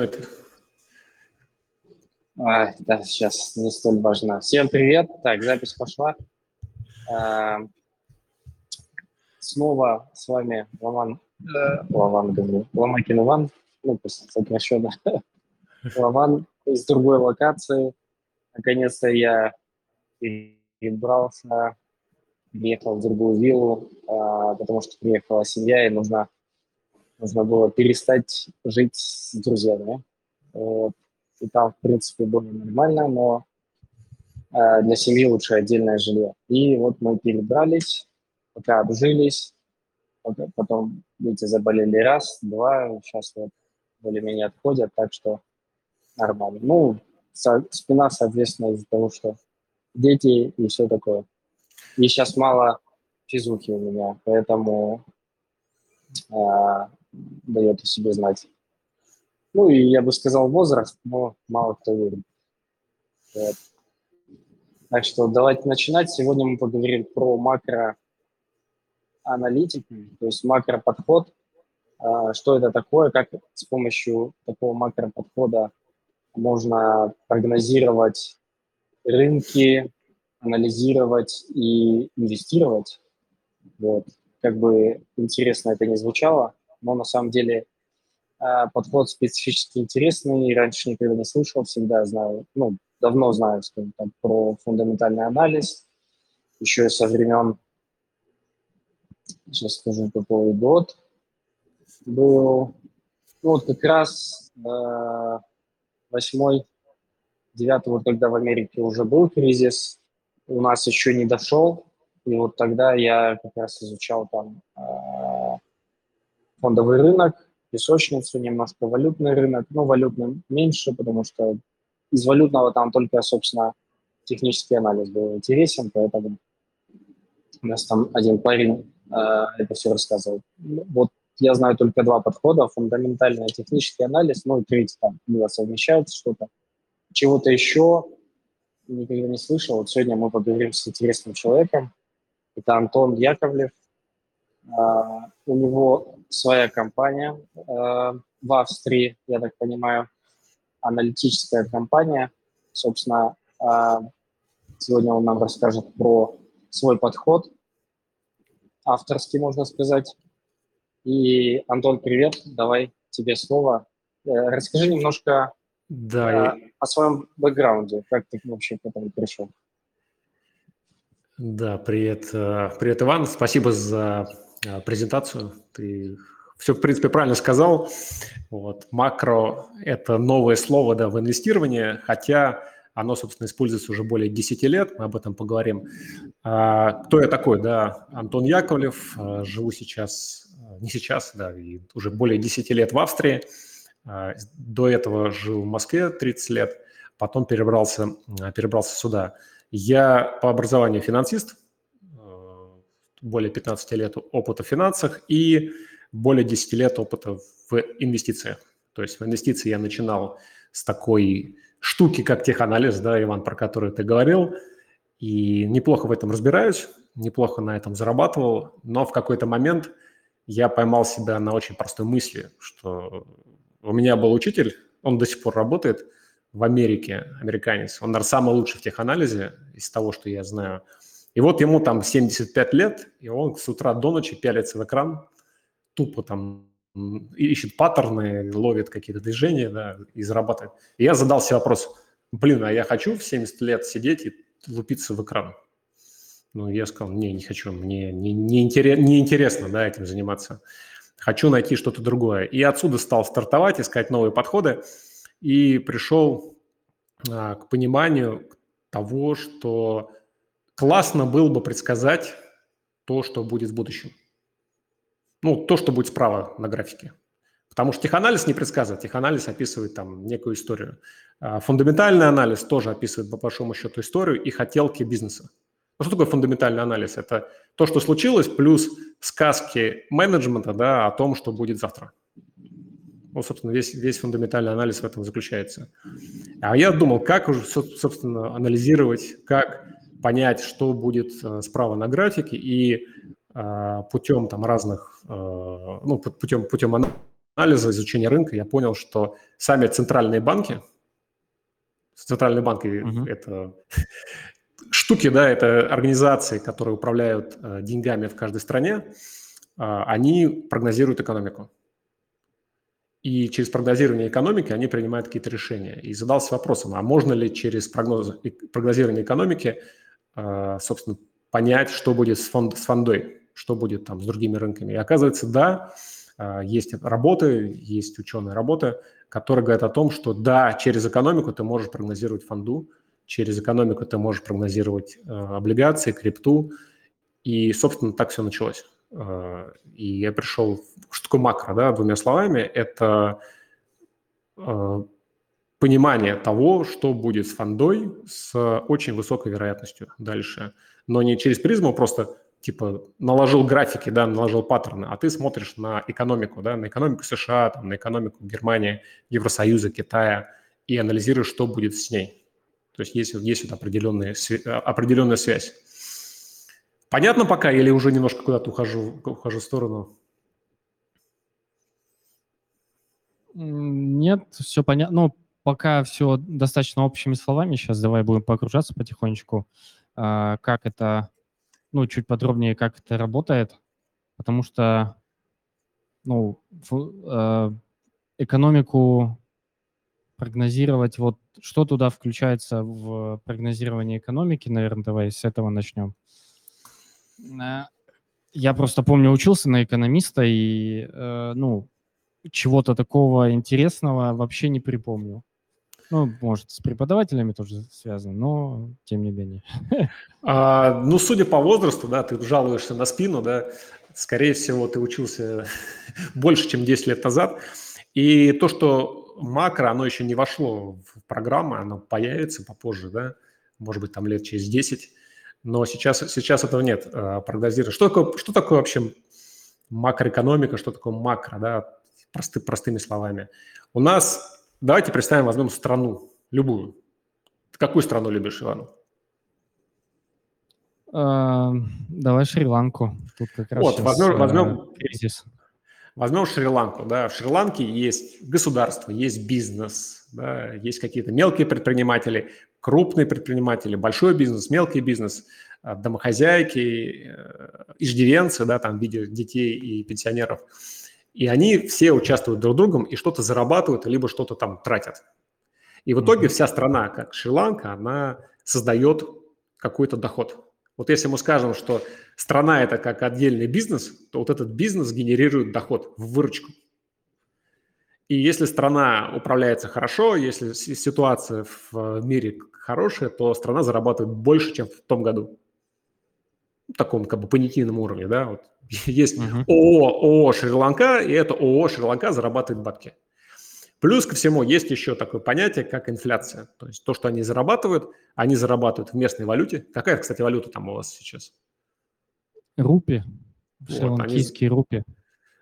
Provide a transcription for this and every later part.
это? А, да, сейчас не столь важно. Всем привет. Так, запись пошла. А, снова с вами Ломан, э, Ломан, говорю, Ломакин Иван, ну, пусть сокращенно. Ломан из другой локации. Наконец-то я перебрался, приехал в другую виллу, а, потому что приехала семья, и нужно нужно было перестать жить с друзьями. Вот. И там, в принципе, было нормально, но э, для семьи лучше отдельное жилье. И вот мы перебрались, пока обжились, потом дети заболели раз, два, сейчас вот более-менее отходят, так что нормально. Ну, со, спина, соответственно, из-за того, что дети и все такое. И сейчас мало физухи у меня, поэтому э, дает о себе знать. Ну и я бы сказал возраст, но мало кто верит. Вот. Так что давайте начинать. Сегодня мы поговорим про макроаналитику, то есть макроподход. А, что это такое, как с помощью такого макроподхода можно прогнозировать рынки, анализировать и инвестировать. Вот. Как бы интересно это не звучало, но на самом деле э, подход специфически интересный, раньше никогда не слышал, всегда знаю, ну, давно знаю, скажем так, про фундаментальный анализ, еще со времен, сейчас скажу, какой год был, ну, вот как раз э, восьмой, девятый, вот когда в Америке уже был кризис, у нас еще не дошел, и вот тогда я как раз изучал там э, фондовый рынок, песочницу, немножко валютный рынок. Ну, валютный меньше, потому что из валютного там только, собственно, технический анализ был интересен, поэтому у нас там один парень э, это все рассказывал. Вот я знаю только два подхода, фундаментальный технический анализ, ну и третий там, два совмещаются что-то. Чего-то еще никогда не слышал. Вот сегодня мы поговорим с интересным человеком. Это Антон Яковлев, у него своя компания uh, в Австрии, я так понимаю, аналитическая компания. Собственно, uh, сегодня он нам расскажет про свой подход, авторский, можно сказать. И, Антон, привет, давай тебе слово. Э, расскажи немножко да, о своем бэкграунде, как ты вообще к этому пришел. Да, привет, э, привет, Иван, спасибо за а, презентацию. Ты все, в принципе, правильно сказал. Вот. Макро – это новое слово да, в инвестировании, хотя оно, собственно, используется уже более 10 лет, мы об этом поговорим. А, кто я такой? Да, Антон Яковлев, а, живу сейчас, не сейчас, да, и уже более 10 лет в Австрии. До этого жил в Москве 30 лет, потом перебрался, перебрался сюда. Я по образованию финансист, более 15 лет опыта в финансах и более 10 лет опыта в инвестициях. То есть в инвестиции я начинал с такой штуки, как теханализ, да, Иван, про который ты говорил, и неплохо в этом разбираюсь, неплохо на этом зарабатывал, но в какой-то момент я поймал себя на очень простой мысли, что у меня был учитель, он до сих пор работает в Америке, американец, он, наверное, самый лучший в теханализе из того, что я знаю – и вот ему там 75 лет, и он с утра до ночи пялится в экран, тупо там ищет паттерны, ловит какие-то движения, да, и зарабатывает. И я задал себе вопрос, блин, а я хочу в 70 лет сидеть и лупиться в экран? Ну, я сказал, не, не хочу, мне не, не, не интересно, да, этим заниматься. Хочу найти что-то другое. И отсюда стал стартовать, искать новые подходы, и пришел а, к пониманию того, что классно было бы предсказать то, что будет в будущем. Ну, то, что будет справа на графике. Потому что теханализ не предсказывает, теханализ описывает там некую историю. А фундаментальный анализ тоже описывает, по большому счету, историю и хотелки бизнеса. Ну, что такое фундаментальный анализ? Это то, что случилось, плюс сказки менеджмента да, о том, что будет завтра. Ну, собственно, весь, весь фундаментальный анализ в этом заключается. А я думал, как уже, собственно, анализировать, как понять, что будет э, справа на графике, и э, путем там разных, э, ну, путем, путем анализа, изучения рынка я понял, что сами центральные банки, центральные банки uh-huh. это штуки, да, это организации, которые управляют э, деньгами в каждой стране, э, они прогнозируют экономику. И через прогнозирование экономики они принимают какие-то решения. И задался вопросом, а можно ли через прогноз, прогнозирование экономики, собственно, понять, что будет с, фонд, с фондой, что будет там с другими рынками. И оказывается, да, э, есть работы, есть ученые работы, которые говорят о том, что да, через экономику ты можешь прогнозировать фонду, через экономику ты можешь прогнозировать э, облигации, крипту. И, собственно, так все началось. Э, и я пришел... Что такое макро, да, двумя словами? Это э, понимание того, что будет с фондой с очень высокой вероятностью дальше. Но не через призму просто типа наложил графики, да, наложил паттерны, а ты смотришь на экономику, да, на экономику США, там, на экономику Германии, Евросоюза, Китая и анализируешь, что будет с ней. То есть есть, есть вот определенная, определенная связь. Понятно пока или уже немножко куда-то ухожу, ухожу в сторону? Нет, все понятно. Ну, пока все достаточно общими словами. Сейчас давай будем погружаться потихонечку. А, как это, ну, чуть подробнее, как это работает. Потому что, ну, э, экономику прогнозировать, вот что туда включается в прогнозирование экономики, наверное, давай с этого начнем. Я просто помню, учился на экономиста, и, э, ну, чего-то такого интересного вообще не припомню. Ну, может, с преподавателями тоже связано, но тем не менее. А, ну, судя по возрасту, да, ты жалуешься на спину, да, скорее всего, ты учился больше, чем 10 лет назад. И то, что макро, оно еще не вошло в программу, оно появится попозже, да, может быть, там лет через 10, но сейчас, сейчас этого нет, а, прогнозировать. Что такое, что такое вообще макроэкономика, что такое макро, да, просты, простыми словами. У нас, давайте представим, возьмем страну, любую. Ты какую страну любишь, Иван? А, давай Шри-Ланку. Тут как раз вот, возьмем, возьмем кризис. Возьмем Шри-Ланку. Да. В Шри-Ланке есть государство, есть бизнес, да, есть какие-то мелкие предприниматели, крупные предприниматели, большой бизнес, мелкий бизнес, а, домохозяйки, э, иждивенцы, да, там в виде детей и пенсионеров. И они все участвуют друг с другом и что-то зарабатывают, либо что-то там тратят. И в итоге вся страна, как Шри-Ланка, она создает какой-то доход. Вот если мы скажем, что страна – это как отдельный бизнес, то вот этот бизнес генерирует доход в выручку. И если страна управляется хорошо, если ситуация в мире хорошая, то страна зарабатывает больше, чем в том году. Таком как бы понятийном уровне, да. Вот есть uh-huh. ООО, ООО Шри-Ланка, и это ООО Шри-Ланка зарабатывает бабки. Плюс ко всему есть еще такое понятие, как инфляция. То есть то, что они зарабатывают, они зарабатывают в местной валюте. Какая, кстати, валюта там у вас сейчас? Рупи. Вот, они, рупи.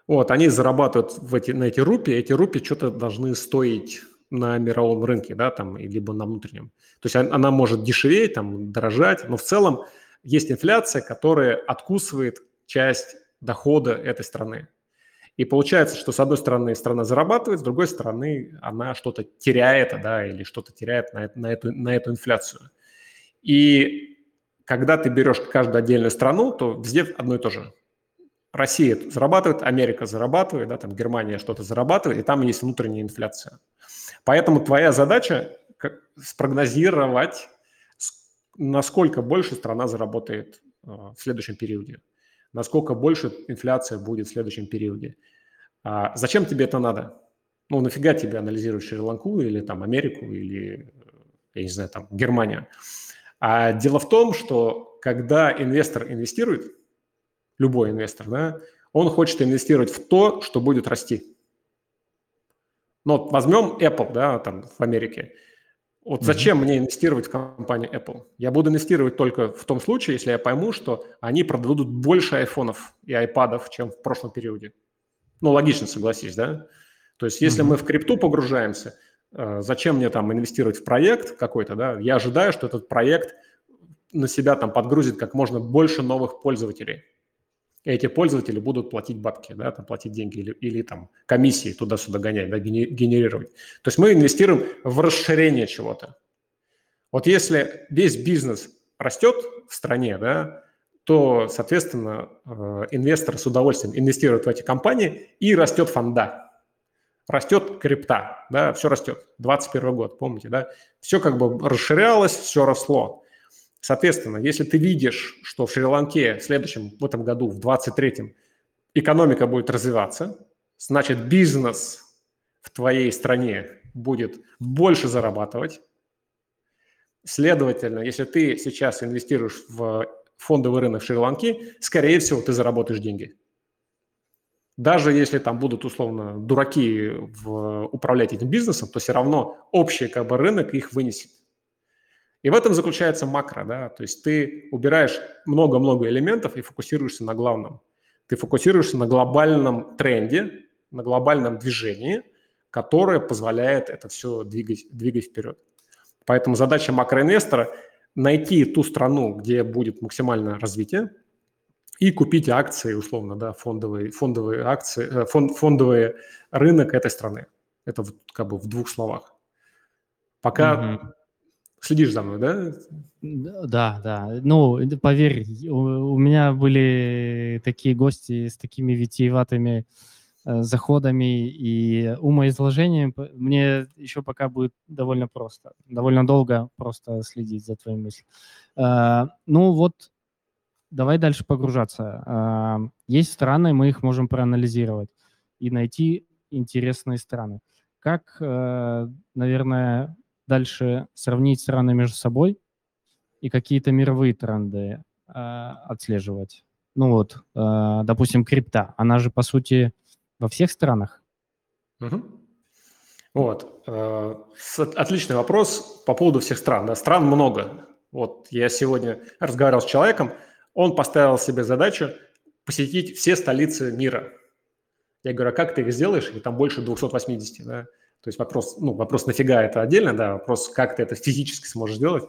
Вот, они зарабатывают в эти, на эти рупи. Эти рупи что-то должны стоить на мировом рынке, да, там, либо на внутреннем. То есть она может дешеветь, там, дорожать, но в целом есть инфляция, которая откусывает часть дохода этой страны. И получается, что с одной стороны страна зарабатывает, с другой стороны она что-то теряет, да, или что-то теряет на, на, эту, на эту инфляцию. И когда ты берешь каждую отдельную страну, то везде одно и то же. Россия зарабатывает, Америка зарабатывает, да, там Германия что-то зарабатывает, и там есть внутренняя инфляция. Поэтому твоя задача спрогнозировать, насколько больше страна заработает э, в следующем периоде насколько больше инфляция будет в следующем периоде. А зачем тебе это надо? Ну, нафига тебе анализировать Шри-Ланку или там Америку или, я не знаю, там Германию? А дело в том, что когда инвестор инвестирует, любой инвестор, да, он хочет инвестировать в то, что будет расти. Ну, вот возьмем Apple, да, там в Америке – вот зачем mm-hmm. мне инвестировать в компанию Apple? Я буду инвестировать только в том случае, если я пойму, что они продадут больше айфонов и айпадов, чем в прошлом периоде. Ну, логично, согласись, да? То есть, если mm-hmm. мы в крипту погружаемся, э, зачем мне там инвестировать в проект какой-то, да? Я ожидаю, что этот проект на себя там подгрузит как можно больше новых пользователей. Эти пользователи будут платить бабки, да, там, платить деньги или, или там комиссии туда-сюда гонять, да, генерировать. То есть мы инвестируем в расширение чего-то. Вот если весь бизнес растет в стране, да, то, соответственно, э, инвестор с удовольствием инвестирует в эти компании и растет фонда. Растет крипта, да, все растет. 21 год, помните, да? Все как бы расширялось, все росло. Соответственно, если ты видишь, что в Шри-Ланке в следующем, в этом году, в 23-м, экономика будет развиваться, значит, бизнес в твоей стране будет больше зарабатывать. Следовательно, если ты сейчас инвестируешь в фондовый рынок Шри-Ланки, скорее всего, ты заработаешь деньги. Даже если там будут условно дураки в, управлять этим бизнесом, то все равно общий как бы, рынок их вынесет. И в этом заключается макро, да, то есть ты убираешь много-много элементов и фокусируешься на главном. Ты фокусируешься на глобальном тренде, на глобальном движении, которое позволяет это все двигать, двигать вперед. Поэтому задача макроинвестора – найти ту страну, где будет максимальное развитие, и купить акции, условно, да, фондовые, фондовые акции, э, фонд, фондовый рынок этой страны. Это как бы в двух словах. Пока угу. Следишь за мной, да? Да, да. Ну, поверь, у, у меня были такие гости с такими витиеватыми э, заходами и умоизложением. Мне еще пока будет довольно просто, довольно долго просто следить за твоими мыслями. Э, ну вот, давай дальше погружаться. Э, есть страны, мы их можем проанализировать и найти интересные страны. Как, э, наверное, дальше сравнить страны между собой и какие-то мировые тренды э, отслеживать. Ну вот, э, допустим, крипта, она же, по сути, во всех странах. Угу. Вот. Э, отличный вопрос по поводу всех стран. Да, стран много. Вот я сегодня разговаривал с человеком, он поставил себе задачу посетить все столицы мира. Я говорю, а как ты их сделаешь? И там больше 280, да? То есть вопрос, ну, вопрос нафига это отдельно, да, вопрос, как ты это физически сможешь сделать,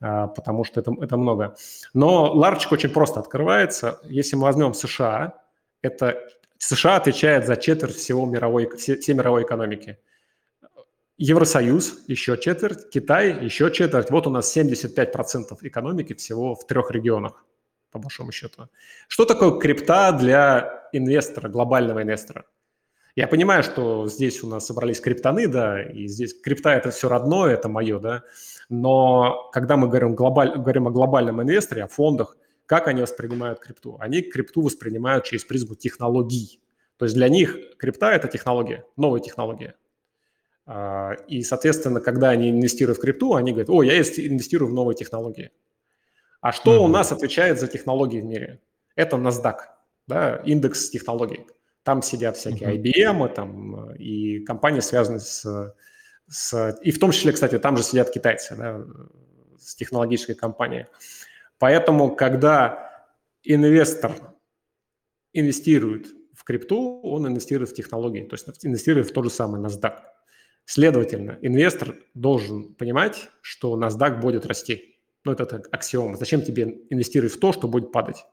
а, потому что это, это много. Но ларчик очень просто открывается. Если мы возьмем США, это США отвечает за четверть всего мировой, все, всей мировой экономики. Евросоюз еще четверть, Китай еще четверть. Вот у нас 75% экономики всего в трех регионах, по большому счету. Что такое крипта для инвестора, глобального инвестора? Я понимаю, что здесь у нас собрались криптоны, да, и здесь крипта – это все родное, это мое, да, но когда мы говорим, глобаль, говорим о глобальном инвесторе, о фондах, как они воспринимают крипту? Они крипту воспринимают через призму технологий. То есть для них крипта – это технология, новая технология. А, и, соответственно, когда они инвестируют в крипту, они говорят, о, я инвестирую в новые технологии. А что mm-hmm. у нас отвечает за технологии в мире? Это NASDAQ, да, индекс технологий. Там сидят всякие IBM там, и компании, связанные с, с... И в том числе, кстати, там же сидят китайцы, да, с технологической компанией. Поэтому, когда инвестор инвестирует в крипту, он инвестирует в технологии, то есть инвестирует в тот же самый NASDAQ. Следовательно, инвестор должен понимать, что NASDAQ будет расти. Ну, это аксиома. Зачем тебе инвестировать в то, что будет падать?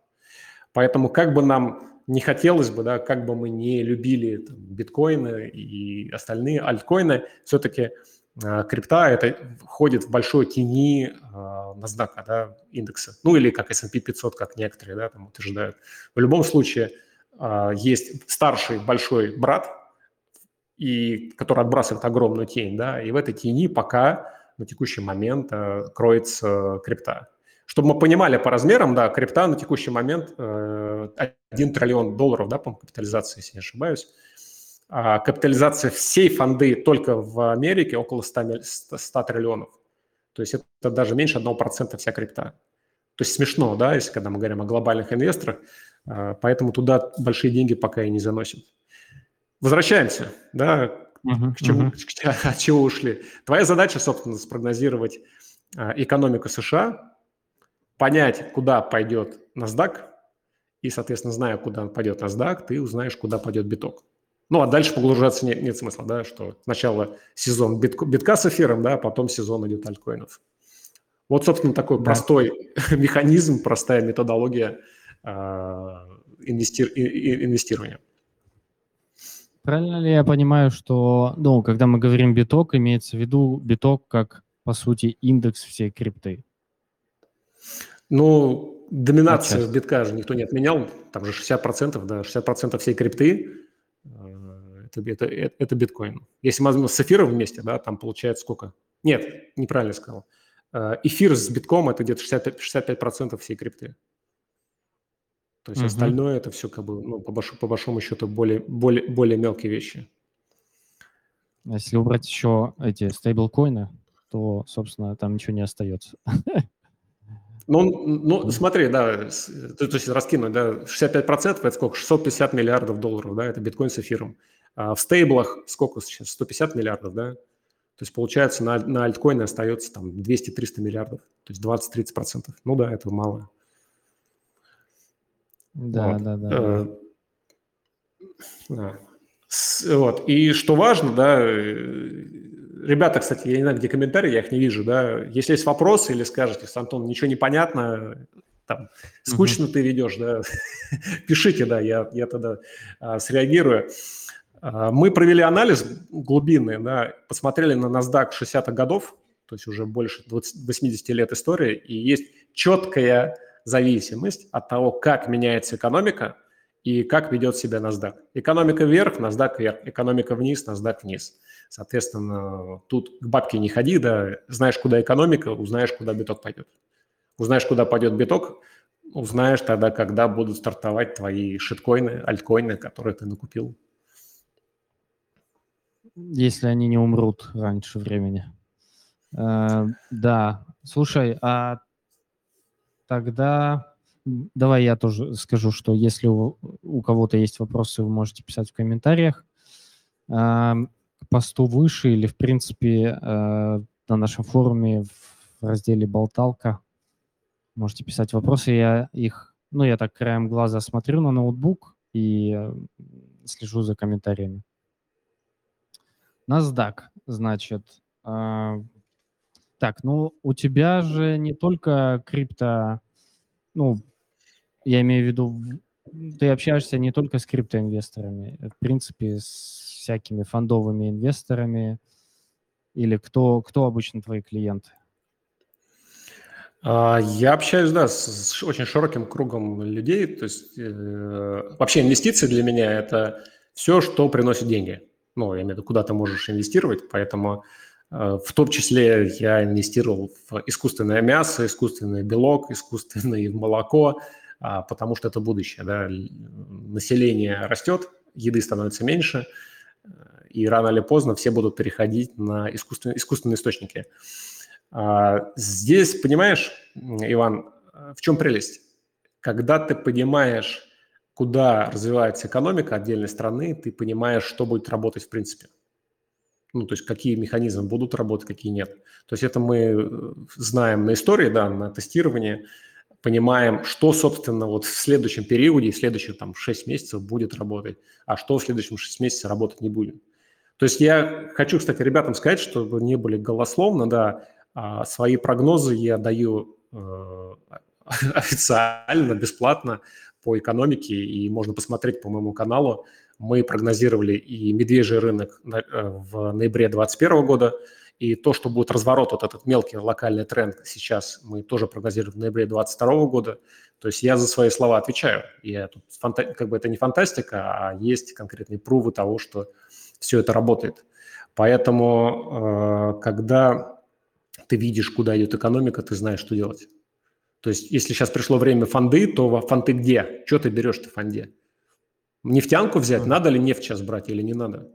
Поэтому как бы нам не хотелось бы, да, как бы мы не любили там, биткоины и остальные альткоины, все-таки э, крипта это входит в большой тени э, NASDAQ, да, индекса, ну или как S&P 500, как некоторые, да, там утверждают. В любом случае э, есть старший большой брат, и, который отбрасывает огромную тень, да, и в этой тени пока на текущий момент э, кроется крипта. Чтобы мы понимали по размерам, да, крипта на текущий момент э, 1 триллион долларов, да, по капитализации, если не ошибаюсь. А капитализация всей фонды только в Америке около 100, 100 триллионов. То есть это даже меньше 1% вся крипта. То есть смешно, да, если когда мы говорим о глобальных инвесторах, э, поэтому туда большие деньги пока и не заносим. Возвращаемся, да, uh-huh, к чему, uh-huh. от чего ушли. Твоя задача, собственно, спрогнозировать э, экономику США, понять, куда пойдет NASDAQ, и, соответственно, зная, куда пойдет NASDAQ, ты узнаешь, куда пойдет биток. Ну, а дальше погружаться нет, нет смысла, да, что сначала сезон битко, битка с эфиром, да, а потом сезон идет альткоинов. Вот, собственно, такой да. простой механизм, простая методология э, инвести, инвестирования. Правильно ли я понимаю, что, ну, когда мы говорим биток, имеется в виду биток как, по сути, индекс всей крипты? Ну, доминация битка же никто не отменял, там же 60%, да, 60% всей крипты э, это, это, это, это биткоин. Если мы возьмем с эфиром вместе, да, там получается сколько? Нет, неправильно сказал. Э, эфир с битком – это где-то 65%, 65% всей крипты. То есть угу. остальное это все как бы, ну, по, большому, по большому счету, более, более, более мелкие вещи. А если убрать еще эти стейблкоины, то, собственно, там ничего не остается. Ну, ну смотри, да, то, то есть раскинуть, да, 65% это сколько? 650 миллиардов долларов, да, это биткоин с эфиром. А в стейблах сколько сейчас? 150 миллиардов, да? То есть получается на, на альткоины остается там 200-300 миллиардов, то есть 20-30%. Ну да, это мало. Да, вот. да, да. Э, да. Вот. И что важно, да, э, ребята, кстати, я не знаю, где комментарии, я их не вижу, да, если есть вопросы или скажете, Антон, ничего не понятно, там, скучно ты ведешь, да, пишите, да, я, я тогда а, среагирую. А, мы провели анализ глубинный, да, посмотрели на NASDAQ 60-х годов, то есть уже больше 20, 80 лет истории, и есть четкая зависимость от того, как меняется экономика и как ведет себя NASDAQ. Экономика вверх, NASDAQ вверх, экономика вниз, NASDAQ вниз. Соответственно, тут к бабке не ходи, да, знаешь, куда экономика, узнаешь, куда биток пойдет. Узнаешь, куда пойдет биток, узнаешь тогда, когда будут стартовать твои шиткоины, альткоины, которые ты накупил. Если они не умрут раньше времени. Э, да, слушай, а Тогда давай я тоже скажу, что если у, у кого-то есть вопросы, вы можете писать в комментариях. Э, посту выше или, в принципе, э, на нашем форуме в разделе «Болталка» можете писать вопросы. Я их, ну, я так краем глаза смотрю на ноутбук и слежу за комментариями. NASDAQ, значит, э, так, ну у тебя же не только крипто, ну, я имею в виду, ты общаешься не только с криптоинвесторами, в принципе, с всякими фондовыми инвесторами, или кто, кто обычно твои клиенты? А, я общаюсь, да, с очень широким кругом людей. То есть э, вообще инвестиции для меня – это все, что приносит деньги. Ну, я имею в виду, куда ты можешь инвестировать, поэтому Э, в том числе я инвестировал в искусственное мясо, искусственный белок, искусственное молоко, а, потому что это будущее. Да? Население растет, еды становится меньше, э, и рано или поздно все будут переходить на искусственные, искусственные источники. А, здесь, понимаешь, Иван, в чем прелесть? Когда ты понимаешь, куда развивается экономика отдельной страны, ты понимаешь, что будет работать в принципе ну, то есть какие механизмы будут работать, какие нет. То есть это мы э, знаем на истории, да, на тестировании, понимаем, что, собственно, вот в следующем периоде, в следующих там 6 месяцев будет работать, а что в следующем 6 месяцев работать не будет. То есть я хочу, кстати, ребятам сказать, чтобы не были голословно, да, а свои прогнозы я даю э, официально, бесплатно по экономике, и можно посмотреть по моему каналу, мы прогнозировали и медвежий рынок э, в ноябре 2021 года, и то, что будет разворот, вот этот мелкий локальный тренд сейчас, мы тоже прогнозируем в ноябре 2022 года. То есть я за свои слова отвечаю. Я тут фанта... как бы это не фантастика, а есть конкретные прувы того, что все это работает. Поэтому, э, когда ты видишь, куда идет экономика, ты знаешь, что делать. То есть, если сейчас пришло время фонды, то фонды где? Что ты берешь-то в фонде? Нефтянку взять, надо ли нефть сейчас брать или не надо?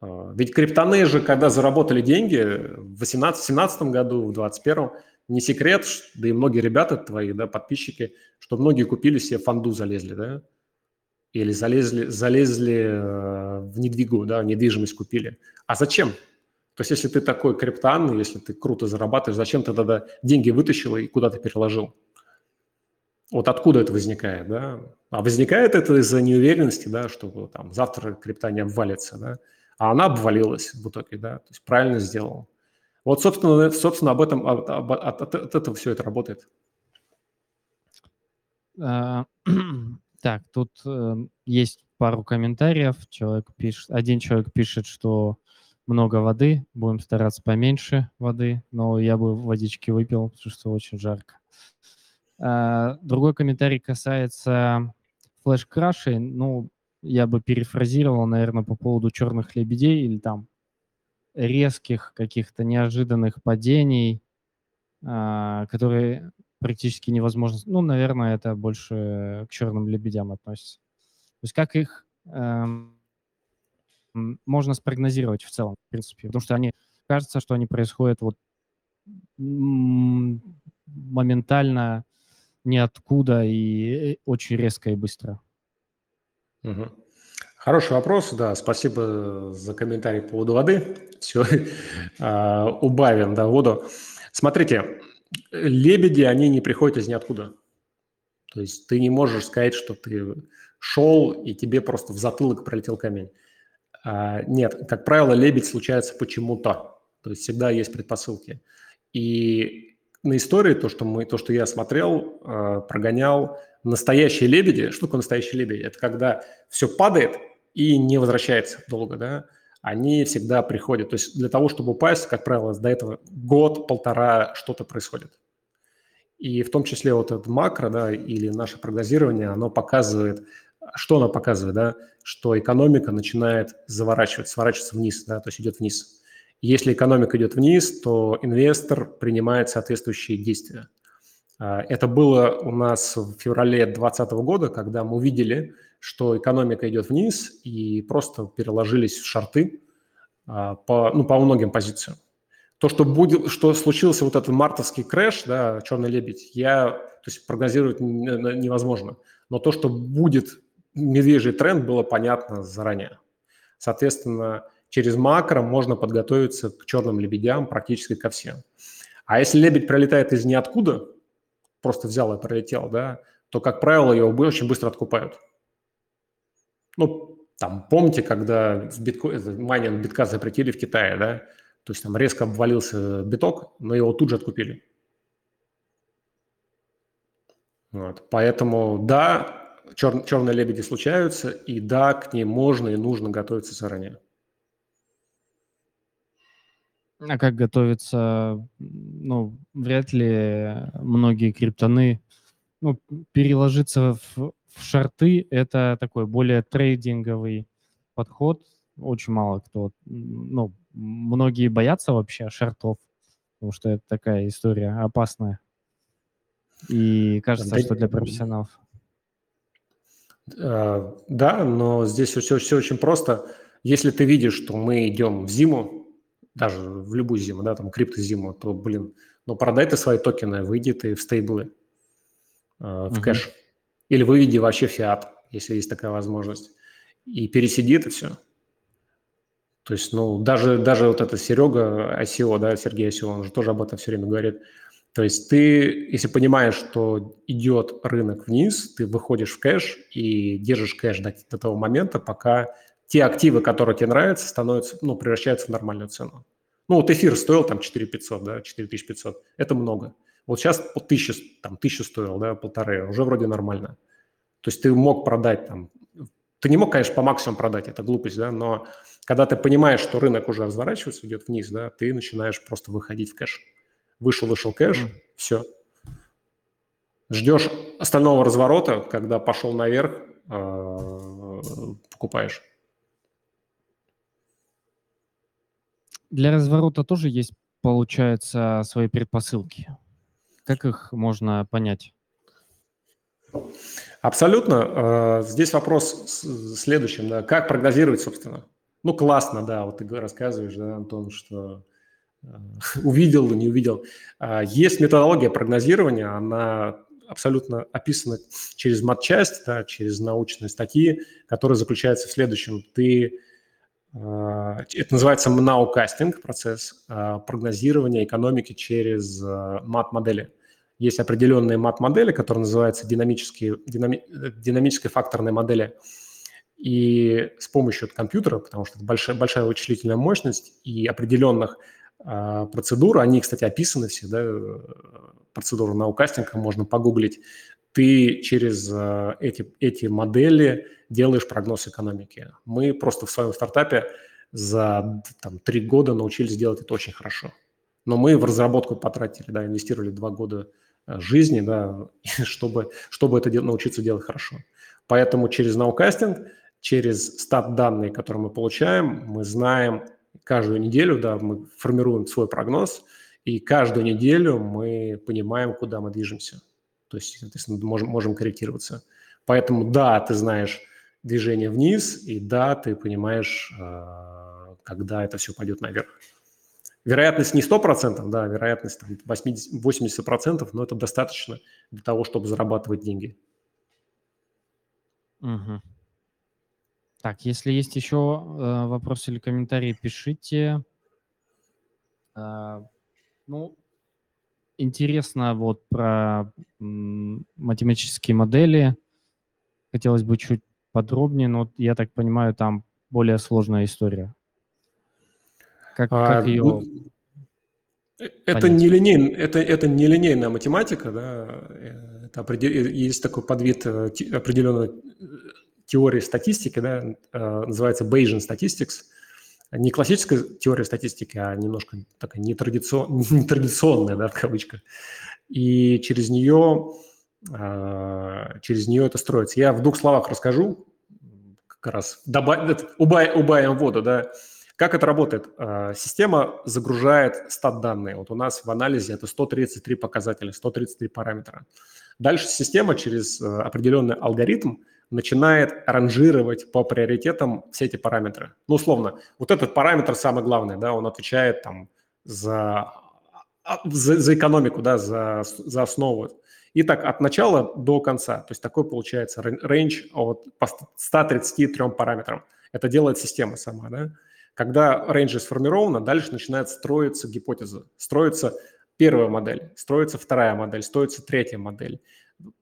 А, ведь криптоны же, когда заработали деньги в 2018-2017 году, в 2021, не секрет, да и многие ребята твои, да, подписчики, что многие купили себе фонду, залезли, да, или залезли, залезли э, в недвигу, да, недвижимость купили. А зачем? То есть если ты такой криптан, если ты круто зарабатываешь, зачем ты тогда деньги вытащил и куда-то переложил? Вот откуда это возникает, да? А возникает это из-за неуверенности, да, что там завтра крипта не обвалится, да? А она обвалилась в итоге, да, то есть правильно сделал. Вот, собственно, собственно об этом, от, от, от, от этого все это работает. Так, тут э, есть пару комментариев. Человек пишет, один человек пишет, что много воды, будем стараться поменьше воды, но я бы водички выпил, потому что очень жарко. А, другой комментарий касается флеш-крашей. Ну, я бы перефразировал, наверное, по поводу черных лебедей или там резких каких-то неожиданных падений, а, которые практически невозможно. Ну, наверное, это больше к черным лебедям относится. То есть как их эм, можно спрогнозировать в целом, в принципе, потому что они кажется, что они происходят вот моментально ниоткуда и э, очень резко и быстро. Угу. Хороший вопрос, да, спасибо за комментарий по поводу воды. Все, а, убавим, да, воду. Смотрите, лебеди, они не приходят из ниоткуда. То есть ты не можешь сказать, что ты шел, и тебе просто в затылок пролетел камень. А, нет, как правило, лебедь случается почему-то. То есть всегда есть предпосылки. И на истории то, что, мы, то, что я смотрел, а, прогонял, настоящие лебеди, что такое настоящие лебеди? Это когда все падает и не возвращается долго, да, они всегда приходят. То есть для того, чтобы упасть, как правило, до этого год-полтора что-то происходит. И в том числе вот это макро, да, или наше прогнозирование, оно показывает, что оно показывает, да, что экономика начинает заворачивать, сворачиваться вниз, да, то есть идет вниз. Если экономика идет вниз, то инвестор принимает соответствующие действия. А, это было у нас в феврале 2020 года, когда мы увидели, что экономика идет вниз и просто переложились в шарты а, по, ну, по многим позициям. То, что, будет, что случился вот этот мартовский крэш, да, черный лебедь, я, то есть прогнозировать невозможно. Но то, что будет медвежий тренд, было понятно заранее. Соответственно, через макро можно подготовиться к черным лебедям практически ко всем. А если лебедь пролетает из ниоткуда, просто взял и пролетел, да, то, как правило, его очень быстро откупают. Ну, там, помните, когда битко... майнинг битка запретили в Китае, да? То есть там резко обвалился биток, но его тут же откупили. Вот. Поэтому, да, чер... черные лебеди случаются, и да, к ним можно и нужно готовиться заранее. А как готовиться? Ну, вряд ли многие криптоны ну, переложиться в, в шарты – это такой более трейдинговый подход. Очень мало кто, ну, многие боятся вообще шартов, потому что это такая история опасная. И кажется, да, что для профессионалов. А, да, но здесь все, все очень просто. Если ты видишь, что мы идем в зиму, даже в любую зиму, да, там криптозиму, то, блин, ну продай ты свои токены, выйди ты в стейблы, э, в uh-huh. кэш. Или выведи вообще фиат, если есть такая возможность. И пересиди это все. То есть, ну, даже, даже вот это Серега ICO, да, Сергей ICO, он же тоже об этом все время говорит. То есть ты, если понимаешь, что идет рынок вниз, ты выходишь в кэш и держишь кэш до, до того момента, пока те активы, которые тебе нравятся, становятся, ну, превращаются в нормальную цену. Ну, вот эфир стоил там 4500, да, 4500. Это много. Вот сейчас по 1000, там, 1000 стоил, да, полторы, уже вроде нормально. То есть ты мог продать там, ты не мог, конечно, по максимуму продать, это глупость, да, но когда ты понимаешь, что рынок уже разворачивается, идет вниз, да, ты начинаешь просто выходить в кэш. Вышел, вышел кэш, mm. все. Ждешь остального разворота, когда пошел наверх, э, покупаешь. Для разворота тоже есть, получается, свои предпосылки. Как их можно понять? Абсолютно. Э, здесь вопрос следующим. Да. Как прогнозировать, собственно? Ну, классно, да, вот ты рассказываешь, да, Антон, что э, увидел, не увидел. А, есть методология прогнозирования, она абсолютно описана через матчасть, да, через научные статьи, которые заключаются в следующем. Ты это называется наукастинг, процесс а, прогнозирования экономики через а, мат-модели. Есть определенные мат-модели, которые называются динамические, динами, динамической факторной модели. И с помощью компьютера, потому что это большая, большая вычислительная мощность и определенных процедур, они, кстати, описаны все, да, процедуру наукастинга можно погуглить, ты через э, эти, эти модели делаешь прогноз экономики. Мы просто в своем стартапе за там, три года научились делать это очень хорошо. Но мы в разработку потратили, да, инвестировали два года э, жизни, да, чтобы, чтобы это дел, научиться делать хорошо. Поэтому через наукастинг, через стат-данные, которые мы получаем, мы знаем каждую неделю, да, мы формируем свой прогноз, и каждую неделю мы понимаем, куда мы движемся. То есть, соответственно, можем, можем корректироваться. Поэтому да, ты знаешь движение вниз, и да, ты понимаешь, э, когда это все пойдет наверх. Вероятность не 100%, да, вероятность 80, 80%, но это достаточно для того, чтобы зарабатывать деньги. Угу. Так, если есть еще э, вопросы или комментарии, пишите. Э, ну, интересно вот про математические модели. Хотелось бы чуть подробнее, но я так понимаю, там более сложная история. Как, а, как ее ну, это не, это, это не линейная математика, да, это определ... есть такой подвид э, определенной э, теории статистики, да, э, называется Bayesian Statistics. Не классическая теория статистики, а немножко такая нетрадицион... нетрадиционная, да, в кавычках. И через нее, через нее это строится. Я в двух словах расскажу, как раз добав... убавим, убавим воду, да, как это работает? А, система загружает стат-данные. Вот у нас в анализе это 133 показателя, 133 параметра. Дальше система через э, определенный алгоритм начинает ранжировать по приоритетам все эти параметры. Ну, условно, вот этот параметр самый главный, да, он отвечает там за, а, за, за экономику, да, за, за основу. И так от начала до конца. То есть такой получается range от 133 параметрам. Это делает система сама, да. Когда range сформирована, дальше начинает строиться гипотеза. Строится первая модель, строится вторая модель, строится третья модель.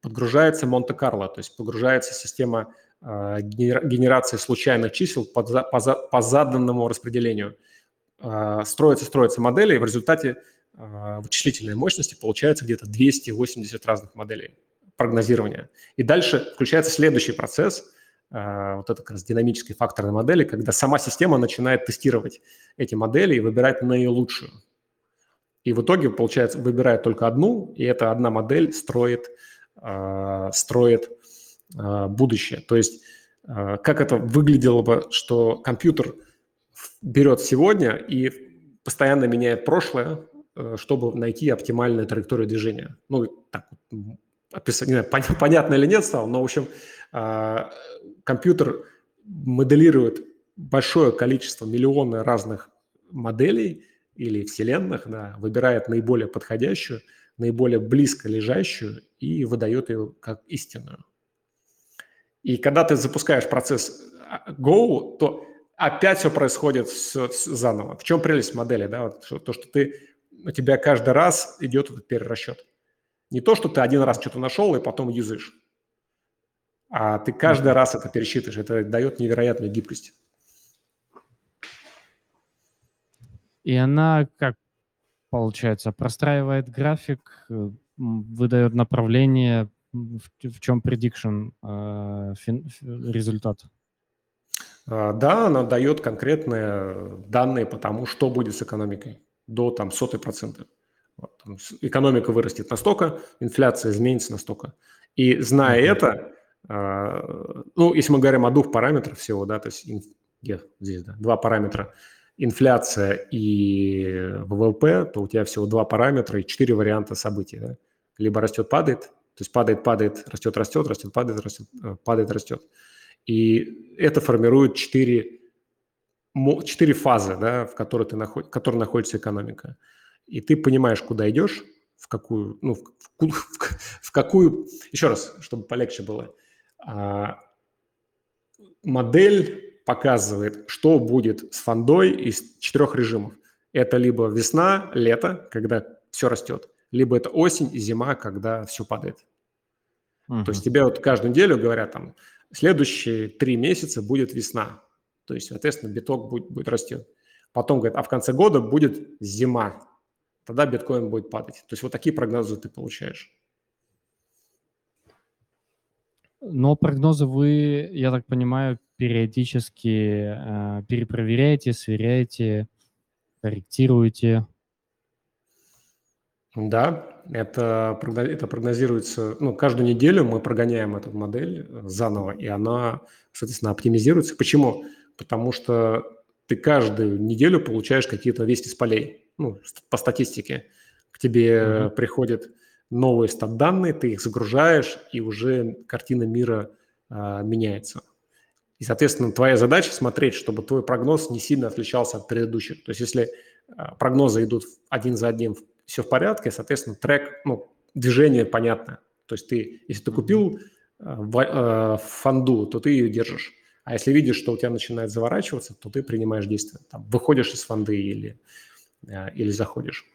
Подгружается Монте-Карло, то есть погружается система э, генерации случайных чисел по, заданному распределению. Э, строятся, строятся модели, и в результате э, вычислительной мощности получается где-то 280 разных моделей прогнозирования. И дальше включается следующий процесс – а, вот это как раз динамической факторной модели, когда сама система начинает тестировать эти модели и выбирать наилучшую. И в итоге, получается, выбирает только одну, и эта одна модель строит, а, строит а, будущее. То есть как это выглядело бы, что компьютер берет сегодня и постоянно меняет прошлое, чтобы найти оптимальную траекторию движения. Ну, так, не знаю, понятно или нет стало, но, в общем, а, компьютер моделирует большое количество, миллионы разных моделей или вселенных, да, выбирает наиболее подходящую, наиболее близко лежащую и выдает ее как истинную. И когда ты запускаешь процесс а, Go, то опять все происходит с, заново. В чем прелесть модели? Да? Вот, то, что ты, у тебя каждый раз идет этот перерасчет. Не то, что ты один раз что-то нашел и потом юзаешь а ты каждый раз это пересчитываешь. Это дает невероятную гибкость. И она как получается простраивает график, э, выдает направление, в, чем prediction э, результат. А, да, она дает конкретные данные по тому, что будет с экономикой до там сотой процента. Вот, там, экономика вырастет настолько, инфляция изменится настолько. И зная mm-hmm. это, а, ну, если мы говорим о двух параметрах всего, да, то есть где здесь, да, два параметра, инфляция и ВВП, то у тебя всего два параметра и четыре варианта событий, да. Либо растет, падает, то есть падает, падает, растет, растет, растет, падает, растет, э, падает, растет. И это формирует четыре, четыре фазы, да, в которой, ты наход, в которой находится экономика. И ты понимаешь, куда идешь, в какую, ну, в, в, в какую, еще раз, чтобы полегче было – а, модель показывает, что будет с фондой из четырех режимов. Это либо весна, лето, когда все растет, либо это осень зима, когда все падает. Uh-huh. То есть тебе вот каждую неделю говорят, там, следующие три месяца будет весна. То есть, соответственно, биток будет, будет расти. Потом говорят, а в конце года будет зима. Тогда биткоин будет падать. То есть вот такие прогнозы ты получаешь. Но прогнозы вы, я так понимаю, периодически э, перепроверяете, сверяете, корректируете. Да, это, это прогнозируется, ну, каждую неделю мы прогоняем эту модель э, заново, и она, соответственно, оптимизируется. Почему? Потому что ты каждую неделю получаешь какие-то вести с полей, ну, по статистике. К тебе mm-hmm. приходят новые стат-данные, ты их загружаешь, и уже картина мира а, меняется. И, соответственно, твоя задача смотреть, чтобы твой прогноз не сильно отличался от предыдущих. То есть если а, прогнозы идут один за одним, все в порядке, соответственно, трек, ну, движение понятно. То есть ты, если ты купил а, фонду, то ты ее держишь. А если видишь, что у тебя начинает заворачиваться, то ты принимаешь действия. Там, выходишь из фонды или, или заходишь.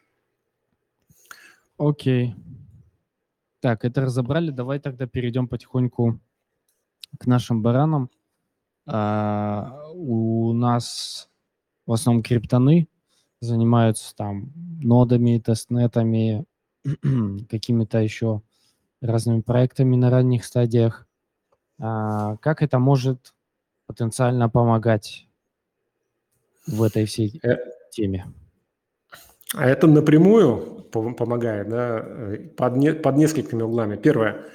Окей. Так, это разобрали. Давай тогда перейдем потихоньку к нашим баранам. А, у нас в основном криптоны занимаются там нодами, тестнетами, какими-то еще разными проектами на ранних стадиях. А, как это может потенциально помогать в этой всей э, теме? А это напрямую помогает, да, э, под, не, под несколькими углами. Первое,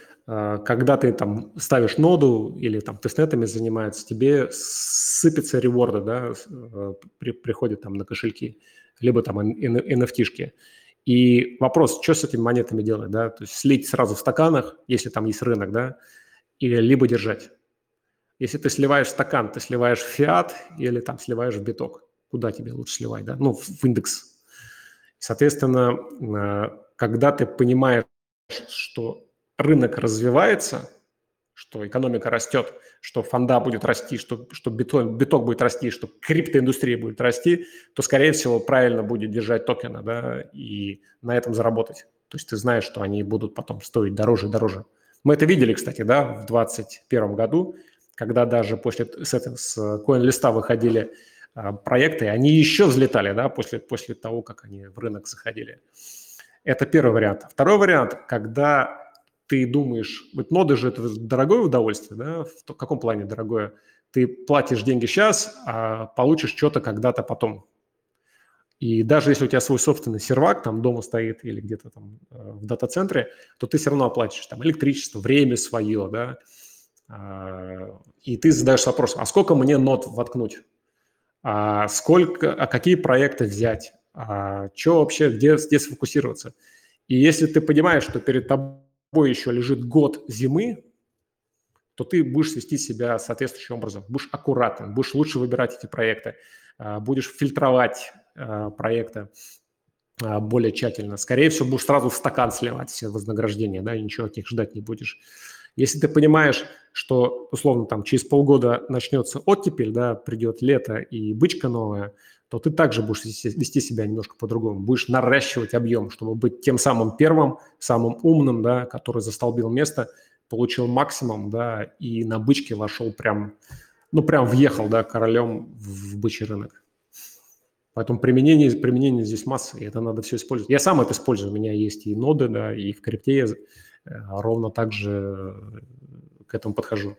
когда ты там ставишь ноду или там тестнетами занимается, тебе сыпятся реворды, да, э, при, приходят там на кошельки, либо там NFT-шки. И вопрос, что с этими монетами делать, да, то есть слить сразу в стаканах, если там есть рынок, да, или либо держать. Если ты сливаешь стакан, ты сливаешь в фиат или там сливаешь в биток. Куда тебе лучше сливать, да? Ну, в индекс Соответственно, э, когда ты понимаешь, что рынок развивается, что экономика растет, что фонда будет расти, что, что биток, биток будет расти, что криптоиндустрия будет расти, то, скорее всего, правильно будет держать токены да, и на этом заработать. То есть ты знаешь, что они будут потом стоить дороже и дороже. Мы это видели, кстати, да, в 2021 году, когда даже после с, этого, с CoinList выходили а, проекты, они еще взлетали, да, после, после того, как они в рынок заходили. Это первый вариант. Второй вариант, когда ты думаешь, вот ноды же это дорогое удовольствие, да, в каком плане дорогое? Ты платишь деньги сейчас, а получишь что-то когда-то потом. И даже если у тебя свой собственный сервак там дома стоит или где-то там э, в дата-центре, то ты все равно оплатишь там электричество, время свое, да, а, и ты задаешь вопрос, а сколько мне нот воткнуть? а сколько, а какие проекты взять, а что вообще, где, где сфокусироваться. И если ты понимаешь, что перед тобой еще лежит год зимы, то ты будешь вести себя соответствующим образом, будешь аккуратным, будешь лучше выбирать эти проекты, а, будешь фильтровать а, проекты а, более тщательно. Скорее всего, будешь сразу в стакан сливать все вознаграждения, да, и ничего от них ждать не будешь. Если ты понимаешь, что, условно, там через полгода начнется оттепель, да, придет лето и бычка новая, то ты также будешь вести себя немножко по-другому. Будешь наращивать объем, чтобы быть тем самым первым, самым умным, да, который застолбил место, получил максимум, да, и на бычке вошел прям, ну, прям въехал, да, королем в бычий рынок. Поэтому применение, применение здесь масса, и это надо все использовать. Я сам это использую, у меня есть и ноды, да, и в крипте я Э, ровно так же к этому подхожу.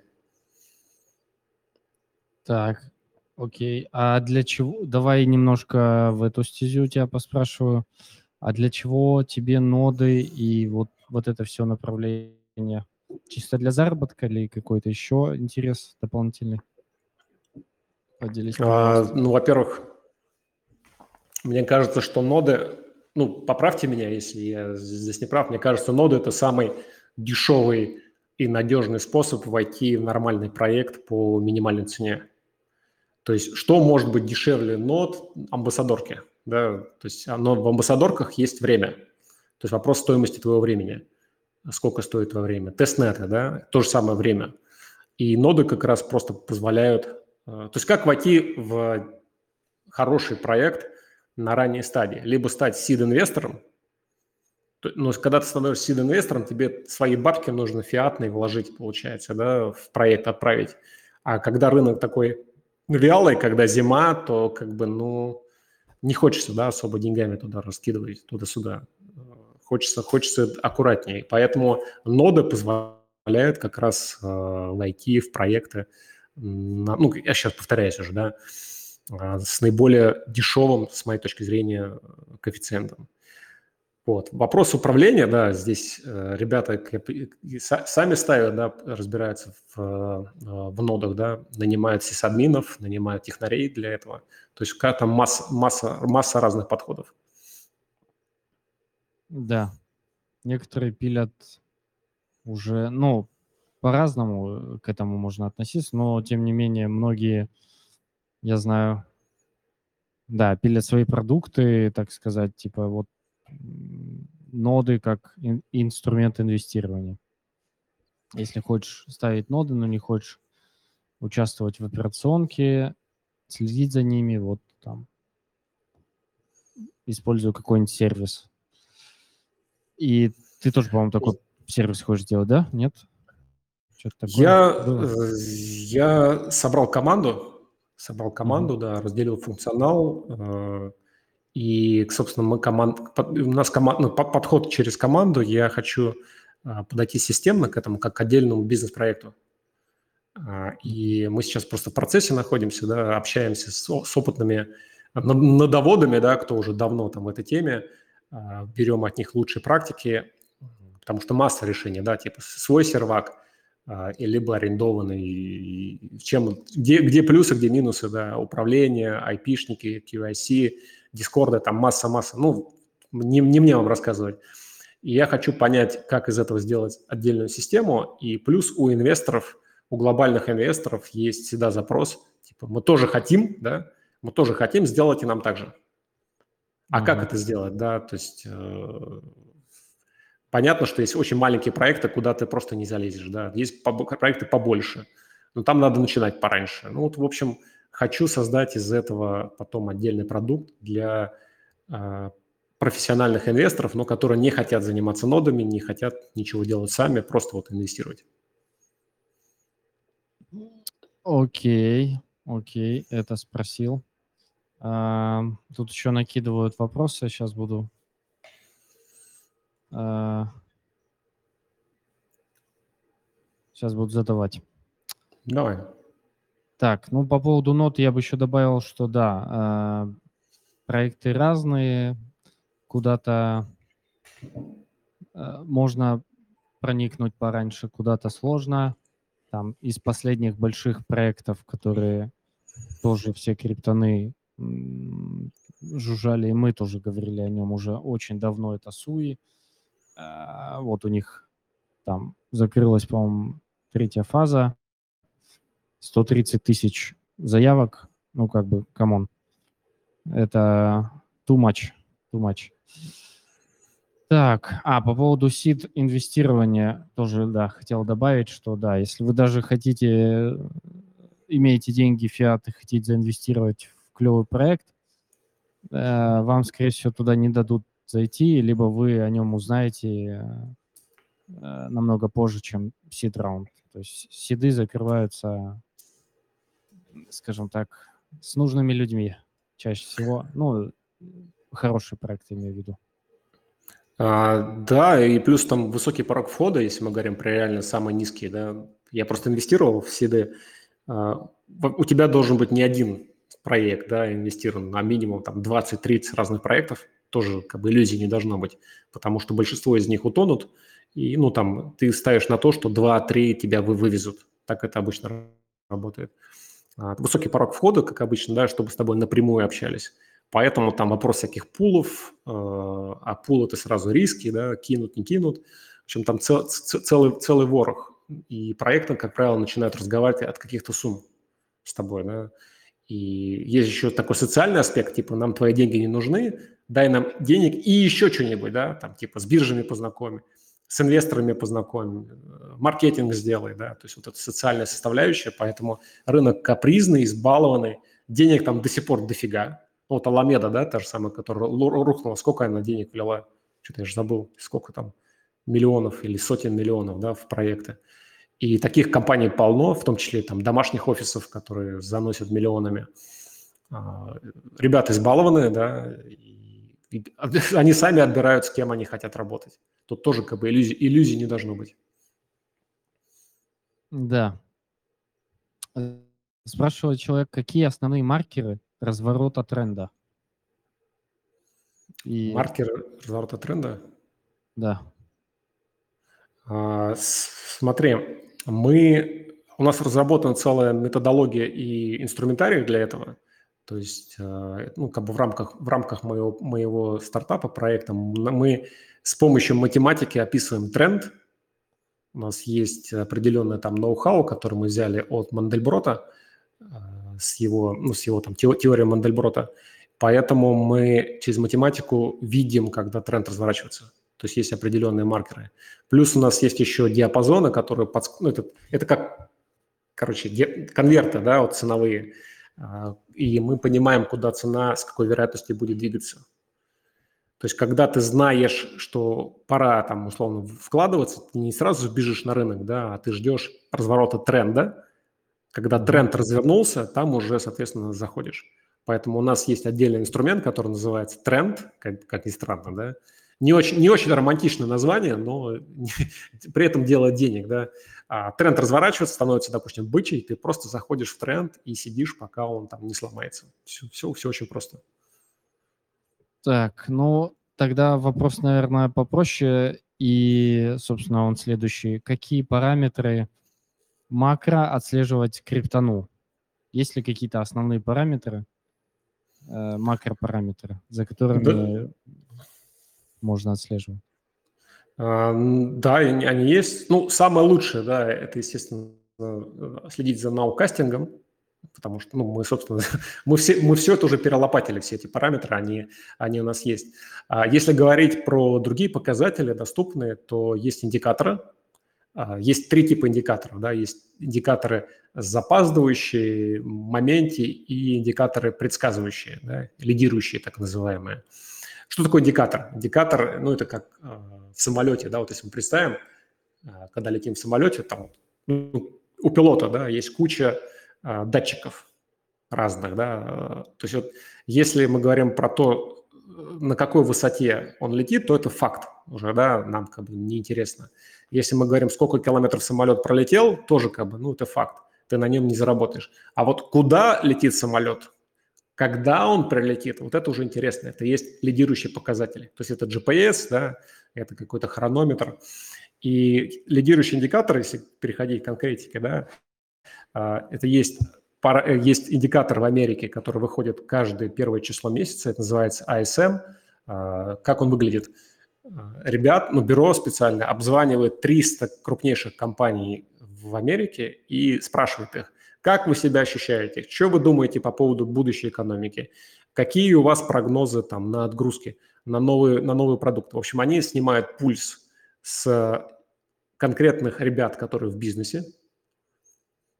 Так, окей. А для чего? Давай немножко в эту стезю тебя поспрашиваю. А для чего тебе ноды и вот, вот это все направление? Чисто для заработка или какой-то еще интерес дополнительный? Поделись. А, ну, во-первых, мне кажется, что ноды ну, поправьте меня, если я здесь не прав, мне кажется, ноды – это самый дешевый и надежный способ войти в нормальный проект по минимальной цене. То есть что может быть дешевле нод амбассадорки? Да? То есть оно, в амбассадорках есть время. То есть вопрос стоимости твоего времени. Сколько стоит твое время? Тестнеты, да, то же самое время. И ноды как раз просто позволяют... Э, то есть как войти в хороший проект – на ранней стадии. Либо стать сид-инвестором, но когда ты становишься сид-инвестором, тебе свои бабки нужно фиатные вложить, получается, да, в проект отправить. А когда рынок такой вялый, когда зима, то как бы, ну, не хочется, да, особо деньгами туда раскидывать, туда-сюда. Хочется, хочется аккуратнее. Поэтому ноды позволяют как раз э, войти в проекты, на, ну, я сейчас повторяюсь уже, да, э, с наиболее дешевым, с моей точки зрения, коэффициентом. Вот. Вопрос управления, да, здесь э, ребята сами ставят, да, разбираются в, э, в нодах, да, нанимают сисадминов, нанимают технарей для этого. То есть какая-то масса, масса, масса разных подходов. Да, некоторые пилят уже, ну, по-разному к этому можно относиться, но тем не менее многие, я знаю, да, пилят свои продукты, так сказать, типа вот ноды как ин- инструмент инвестирования. Если хочешь ставить ноды, но не хочешь участвовать в операционке, следить за ними, вот там, используя какой-нибудь сервис. И ты тоже, по-моему, такой сервис хочешь делать, да? Нет? Я, э, я собрал команду, собрал команду, mm-hmm. да, разделил функционал, э, и, собственно, мы команд... у нас команд... ну, подход через команду. Я хочу а, подойти системно к этому, как к отдельному бизнес-проекту. А, и мы сейчас просто в процессе находимся, да, общаемся с, с опытными надоводами, да, кто уже давно там в этой теме, а, берем от них лучшие практики, потому что масса решений, да, типа свой сервак, либо арендованный, чем, где, где плюсы, где минусы, да, управление, айпишники, QIC – Дискорда, там масса-масса. Ну, не, не мне вам рассказывать. И я хочу понять, как из этого сделать отдельную систему. И плюс у инвесторов, у глобальных инвесторов есть всегда запрос, типа, мы тоже хотим, да, мы тоже хотим, сделать и нам так же. А mm-hmm. как это сделать, да, то есть э, понятно, что есть очень маленькие проекты, куда ты просто не залезешь, да, есть по- проекты побольше, но там надо начинать пораньше. Ну вот, в общем, хочу создать из этого потом отдельный продукт для э, профессиональных инвесторов, но которые не хотят заниматься нодами, не хотят ничего делать сами, просто вот инвестировать. Окей, окей, это спросил. А, тут еще накидывают вопросы, сейчас буду. А, сейчас буду задавать. Давай. Так, ну по поводу нот я бы еще добавил, что да, э, проекты разные, куда-то э, можно проникнуть пораньше, куда-то сложно. Там из последних больших проектов, которые тоже все криптаны жужжали, и мы тоже говорили о нем уже очень давно, это Sui. Э, вот у них там закрылась, по-моему, третья фаза, 130 тысяч заявок, ну, как бы, come on, это too much, too much. Так, а по поводу сид инвестирования тоже, да, хотел добавить, что да, если вы даже хотите, имеете деньги фиат и хотите заинвестировать в клевый проект, э, вам, скорее всего, туда не дадут зайти, либо вы о нем узнаете э, намного позже, чем сид раунд. То есть сиды закрываются скажем так, с нужными людьми чаще всего. Ну, хороший проект, имею в виду. А, да, и плюс там высокий порог входа, если мы говорим про реально самые низкие, да. Я просто инвестировал в СИДы. А, у тебя должен быть не один проект, да, инвестирован, а минимум там 20-30 разных проектов. Тоже как бы иллюзий не должно быть, потому что большинство из них утонут, и, ну, там, ты ставишь на то, что 2-3 тебя вы вывезут. Так это обычно работает. А, высокий порог входа, как обычно, да, чтобы с тобой напрямую общались. Поэтому там вопрос всяких пулов, э, а пул – это сразу риски, да, кинут, не кинут. В общем, там цел, целый, целый ворох. И проекты, как правило, начинают разговаривать от каких-то сумм с тобой, да. И есть еще такой социальный аспект, типа, нам твои деньги не нужны, дай нам денег и еще что-нибудь, да, там, типа, с биржами познакомить с инвесторами познакомим, маркетинг сделай, да, то есть вот это социальная составляющая, поэтому рынок капризный, избалованный, денег там до сих пор дофига. Ну, вот Аламеда, да, та же самая, которая рухнула, сколько она денег влила, что-то я же забыл, сколько там миллионов или сотен миллионов, да, в проекты. И таких компаний полно, в том числе там домашних офисов, которые заносят миллионами. А, ребята избалованные, да, они сами отбирают, с кем они хотят работать. Тут тоже как бы иллюзий, иллюзий не должно быть. Да. Спрашивает человек, какие основные маркеры разворота тренда? И... Маркеры разворота тренда? Да. А, смотри, мы, у нас разработана целая методология и инструментарий для этого. То есть, а, ну, как бы в рамках, в рамках моего, моего стартапа, проекта, мы с помощью математики описываем тренд. У нас есть определенное там ноу-хау, который мы взяли от Мандельброта, а, с его, ну, с его там теорией Мандельброта. Поэтому мы через математику видим, когда тренд разворачивается. То есть есть определенные маркеры. Плюс у нас есть еще диапазоны, которые... Под... Ну, это, это как, короче, ди... конверты, да, вот ценовые. А, и мы понимаем, куда цена, с какой вероятностью будет двигаться. То есть когда ты знаешь, что пора там условно вкладываться, ты не сразу бежишь на рынок, да, а ты ждешь разворота тренда. Когда тренд развернулся, там уже, соответственно, заходишь. Поэтому у нас есть отдельный инструмент, который называется тренд, как, как ни странно, да, не очень, не очень романтичное название, но при этом делает денег, да. А тренд разворачивается, становится, допустим, бычий, ты просто заходишь в тренд и сидишь, пока он там не сломается. Все, все, все очень просто. Так, ну тогда вопрос, наверное, попроще. И, собственно, он следующий. Какие параметры макро отслеживать криптону? Есть ли какие-то основные параметры, э, макропараметры, за которыми да можно отслеживать? А, да, они есть. Ну, самое лучшее, да, это, естественно, следить за наукастингом, потому что, ну, мы, собственно, мы все, мы все это уже перелопатили, все эти параметры, они, они у нас есть. А если говорить про другие показатели доступные, то есть индикаторы, а, есть три типа индикаторов, да, есть индикаторы запаздывающие, моменте и индикаторы предсказывающие, да, лидирующие так называемые. Что такое индикатор? Индикатор, ну, это как э, в самолете, да, вот если мы представим, э, когда летим в самолете, там ну, у пилота, да, есть куча датчиков разных, да, то есть вот если мы говорим про то, на какой высоте он летит, то это факт уже, да, нам как бы неинтересно. Если мы говорим, сколько километров самолет пролетел, тоже как бы, ну, это факт, ты на нем не заработаешь. А вот куда летит самолет, когда он прилетит, вот это уже интересно. Это есть лидирующие показатели. То есть это GPS, да, это какой-то хронометр. И лидирующий индикатор, если переходить к конкретике, да, а, это есть, э, есть индикатор в Америке, который выходит каждое первое число месяца, это называется ISM. А, как он выглядит? А, ребят, ну, бюро специально обзванивает 300 крупнейших компаний в Америке и спрашивает их, как вы себя ощущаете? Что вы думаете по поводу будущей экономики? Какие у вас прогнозы там на отгрузки, на новые, на новые продукты? В общем, они снимают пульс с конкретных ребят, которые в бизнесе.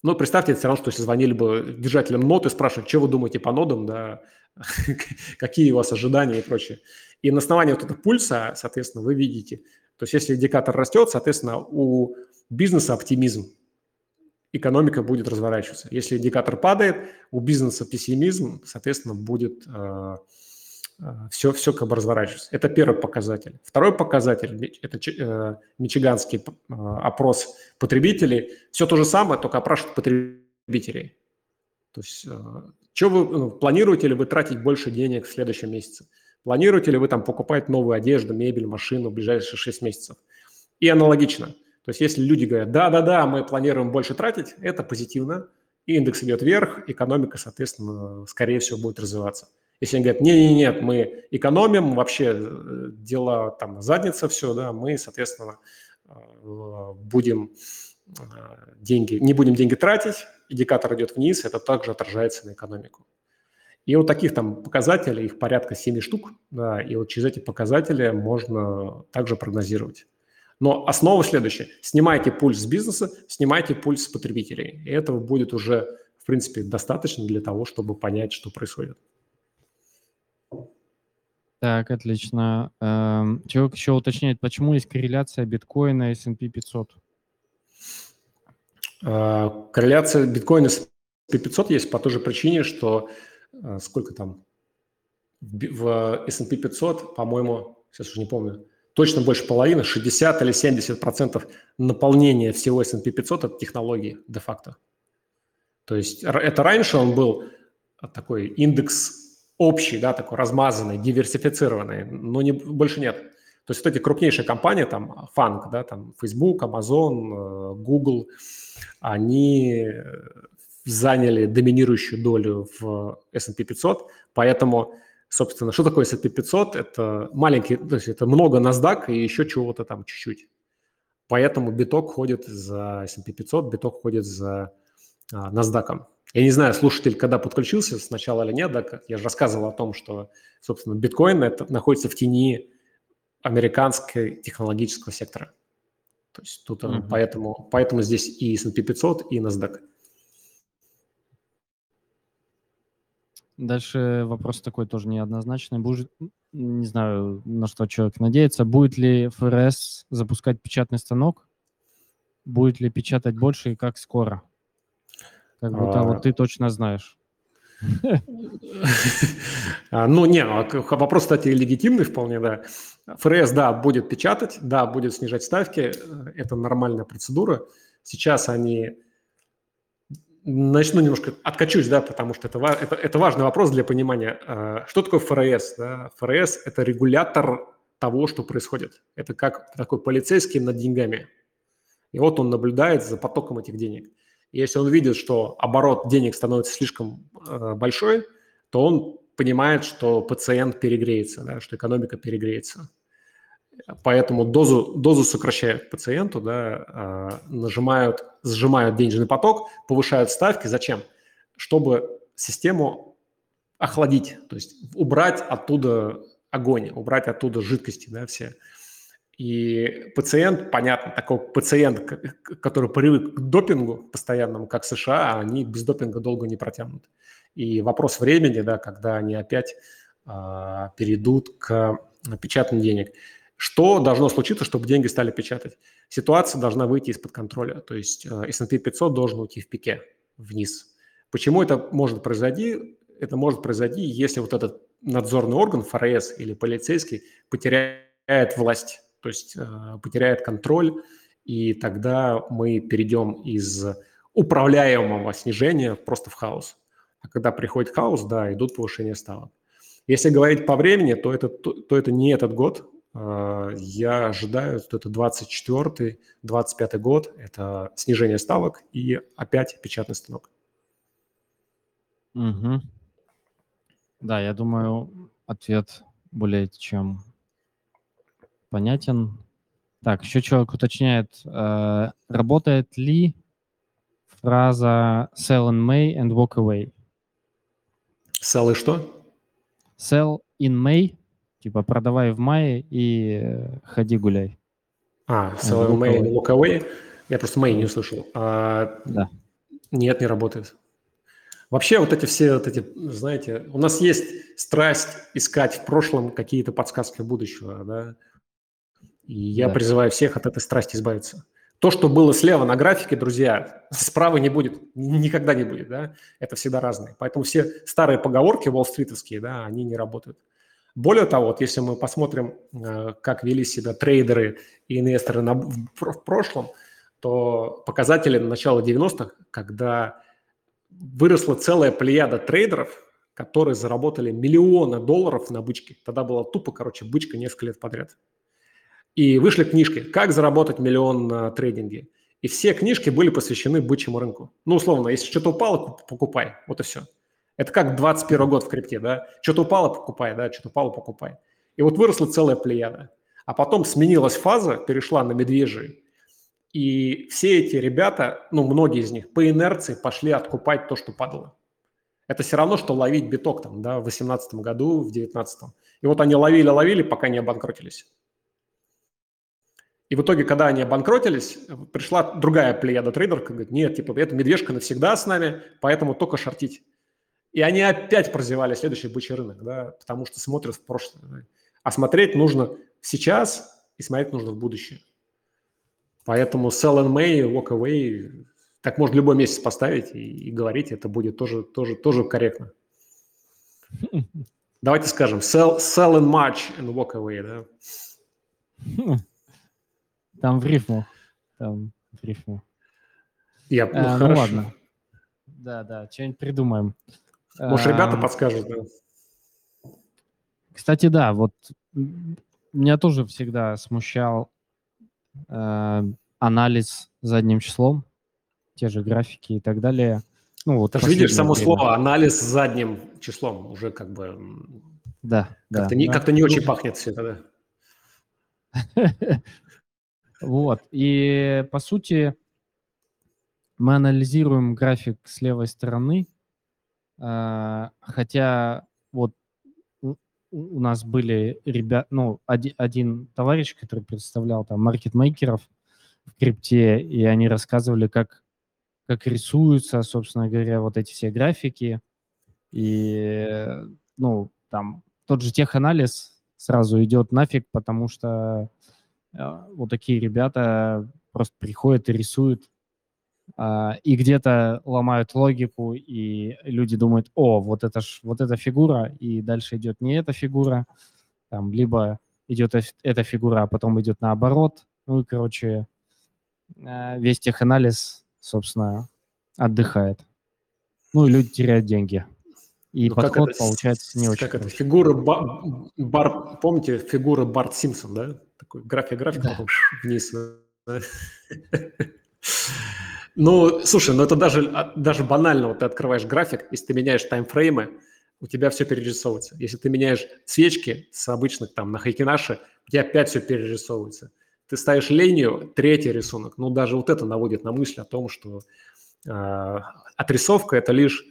Ну, представьте, это все равно, что если звонили бы держателям ноты, спрашивают, что вы думаете по нодам, да, какие у вас ожидания и прочее. И на основании вот этого пульса, соответственно, вы видите, то есть если индикатор растет, соответственно, у бизнеса оптимизм, экономика будет разворачиваться. Если индикатор падает, у бизнеса пессимизм, соответственно, будет э, все, все как бы разворачиваться. Это первый показатель. Второй показатель – это э, мичиганский э, опрос потребителей. Все то же самое, только опрашивают потребителей. То есть, э, что вы ну, планируете ли вы тратить больше денег в следующем месяце? Планируете ли вы там покупать новую одежду, мебель, машину в ближайшие 6 месяцев? И аналогично – то есть если люди говорят, да-да-да, мы планируем больше тратить, это позитивно, и индекс идет вверх, экономика, соответственно, скорее всего, будет развиваться. Если они говорят, нет-нет-нет, мы экономим, вообще э, дела там задница все, да, мы, соответственно, э, будем э, деньги, не будем деньги тратить, индикатор идет вниз, это также отражается на экономику. И вот таких там показателей, их порядка 7 штук, да, и вот через эти показатели можно также прогнозировать. Но основа следующая. Снимайте пульс с бизнеса, снимайте пульс с потребителей. И этого будет уже, в принципе, достаточно для того, чтобы понять, что происходит. Так, отлично. Эм, человек еще уточняет, почему есть корреляция биткоина и S&P 500? Э, корреляция биткоина с S&P 500 есть по той же причине, что э, сколько там в S&P 500, по-моему, сейчас уже не помню, точно больше половины, 60 или 70 процентов наполнения всего S&P 500 – это технологии де-факто. То есть это раньше он был такой индекс общий, да, такой размазанный, диверсифицированный, но не, больше нет. То есть вот эти крупнейшие компании, там, Фанк, да, там, Facebook, Amazon, э, Google, они заняли доминирующую долю в S&P 500, поэтому, собственно, что такое S&P 500? Это маленький, то есть это много NASDAQ и еще чего-то там чуть-чуть. Поэтому биток ходит за S&P 500, биток ходит за а, NASDAQ. Я не знаю, слушатель когда подключился сначала или нет, да, я же рассказывал о том, что, собственно, биткоин это находится в тени американского технологического сектора. То есть тут mm-hmm. поэтому, поэтому здесь и S&P 500, и NASDAQ. Дальше вопрос такой тоже неоднозначный. Будет, не знаю, на что человек надеется. Будет ли ФРС запускать печатный станок? Будет ли печатать больше и как скоро? Как будто а... вот ты точно знаешь. А, ну, не, а вопрос, кстати, легитимный вполне, да. ФРС, да, будет печатать, да, будет снижать ставки, это нормальная процедура. Сейчас они... Начну немножко, откачусь, да, потому что это, это, это важный вопрос для понимания. А, что такое ФРС? Да? ФРС – это регулятор того, что происходит. Это как такой полицейский над деньгами. И вот он наблюдает за потоком этих денег. Если он видит, что оборот денег становится слишком э, большой, то он понимает, что пациент перегреется, да, что экономика перегреется. Поэтому дозу, дозу сокращают пациенту, да, э, нажимают, сжимают денежный поток, повышают ставки. Зачем? Чтобы систему охладить, то есть убрать оттуда огонь, убрать оттуда жидкости, да, все. И пациент, понятно, такой пациент, который привык к допингу постоянному, как США, они без допинга долго не протянут. И вопрос времени, да, когда они опять а, перейдут к печатанию денег. Что должно случиться, чтобы деньги стали печатать? Ситуация должна выйти из-под контроля. То есть а, S&P 500 должен уйти в пике вниз. Почему это может произойти? Это может произойти, если вот этот надзорный орган, ФРС или полицейский, потеряет власть то есть э, потеряет контроль, и тогда мы перейдем из управляемого снижения просто в хаос. А когда приходит хаос, да, идут повышения ставок. Если говорить по времени, то это, то, то это не этот год. Э, я ожидаю, что это 24-25 год, это снижение ставок и опять печатный станок. Угу. Да, я думаю, ответ более чем понятен. Так, еще человек уточняет, э, работает ли фраза sell in May and walk away? Sell и что? Sell in May, типа продавай в мае и ходи гуляй. А, sell in May and walk away. Я просто May не услышал. А, да. Нет, не работает. Вообще вот эти все, вот эти, знаете, у нас есть страсть искать в прошлом какие-то подсказки будущего, да, и я да. призываю всех от этой страсти избавиться. То, что было слева на графике, друзья, справа не будет, никогда не будет, да, это всегда разные. Поэтому все старые поговорки уолл-стритовские, да, они не работают. Более того, вот если мы посмотрим, э, как вели себя трейдеры и инвесторы на, в, в прошлом, то показатели начала 90-х, когда выросла целая плеяда трейдеров, которые заработали миллионы долларов на бычке. Тогда была тупо, короче, бычка несколько лет подряд. И вышли книжки «Как заработать миллион на трейдинге». И все книжки были посвящены бычьему рынку. Ну, условно, если что-то упало, покупай. Вот и все. Это как 21 год в крипте, да? Что-то упало, покупай, да? Что-то упало, покупай. И вот выросла целая плеяда. А потом сменилась фаза, перешла на медвежий. И все эти ребята, ну, многие из них, по инерции пошли откупать то, что падало. Это все равно, что ловить биток там, да, в 2018 году, в 2019. И вот они ловили-ловили, пока не обанкротились. И в итоге, когда они обанкротились, пришла другая плеяда трейдеров, говорит, нет, типа, это медвежка навсегда с нами, поэтому только шортить. И они опять прозевали следующий бычий рынок, да, потому что смотрят в прошлое. А смотреть нужно сейчас и смотреть нужно в будущее. Поэтому sell in May, walk away, так можно любой месяц поставить и, и говорить, это будет тоже, тоже, тоже корректно. Давайте скажем, sell, sell in March and walk away, да. Там в рифму. Там в рифму. Я, ну, Э, ну хорошо. ладно. Да, да, что-нибудь придумаем. Может, ребята Эм, подскажут, да? Кстати, да, вот меня тоже всегда смущал э, анализ задним числом, те же графики и так далее. Ну, вот Ты же видишь само время. слово анализ с задним числом уже как бы Да, да. как-то не, да. как-то не очень пахнет все это, да? Вот. И по сути мы анализируем график с левой стороны, а, хотя вот у нас были ребят, ну, оди- один товарищ, который представлял там маркетмейкеров в крипте, и они рассказывали, как, как рисуются, собственно говоря, вот эти все графики. И, э, ну, там тот же теханализ сразу идет нафиг, потому что э, вот такие ребята просто приходят и рисуют, а, и где-то ломают логику, и люди думают, о, вот это ж, вот эта фигура, и дальше идет не эта фигура, там, либо идет эта фигура, а потом идет наоборот. Ну и, короче, э, весь теханализ, собственно, отдыхает. Ну и люди теряют деньги. И Ну, как подход это получается не очень Как это? Фигура Ба- Бар, помните фигура Барт Симпсон, да? Такой график, график, Да. потом вниз. да? Ну, слушай, ну это даже, а, даже банально, вот ты открываешь график, если ты меняешь таймфреймы, у тебя все перерисовывается. Если ты меняешь свечки с обычных там на Хайкинаше, у тебя опять все перерисовывается. Ты ставишь линию, третий рисунок, ну даже вот это наводит на мысль о том, что э, отрисовка – это лишь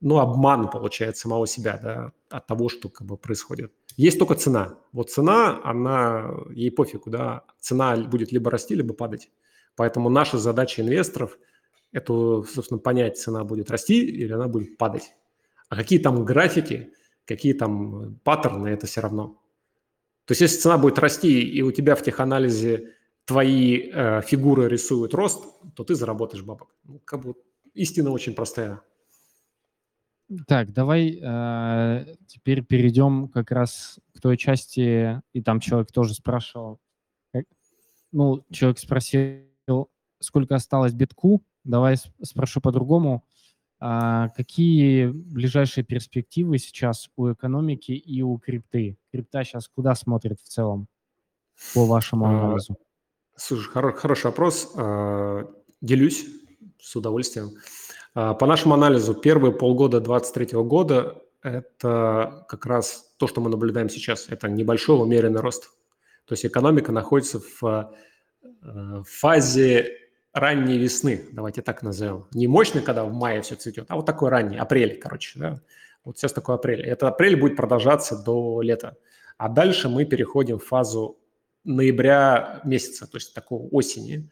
ну, обман, получается, самого себя, да, от того, что как бы происходит. Есть только цена. Вот цена, она, ей пофигу, да, цена будет либо расти, либо падать. Поэтому наша задача инвесторов – это, собственно, понять, цена будет расти или она будет падать. А какие там графики, какие там паттерны, это все равно. То есть если цена будет расти, и у тебя в теханализе твои э, фигуры рисуют рост, то ты заработаешь бабок. Ну, как бы истина очень простая. Так, давай э, теперь перейдем как раз к той части, и там человек тоже спрашивал, как- ну, человек спросил, сколько осталось битку, давай спрошу по-другому, А какие ближайшие перспективы сейчас у экономики и у крипты? Крипта сейчас куда смотрит в целом по вашему А, анализу? Слушай, хоро- хороший вопрос. А, Делюсь с удовольствием. А, По нашему анализу, первые полгода 2023 года – это как раз то, что мы наблюдаем сейчас. Это небольшой умеренный рост. То есть экономика находится в э, фазе ранней весны, давайте так назовем. Не мощный, когда в мае все цветет, а вот такой ранний, апрель, короче. Да? Вот сейчас такой апрель. Этот апрель будет продолжаться до лета. А дальше мы переходим в фазу ноября месяца, то есть такой осени.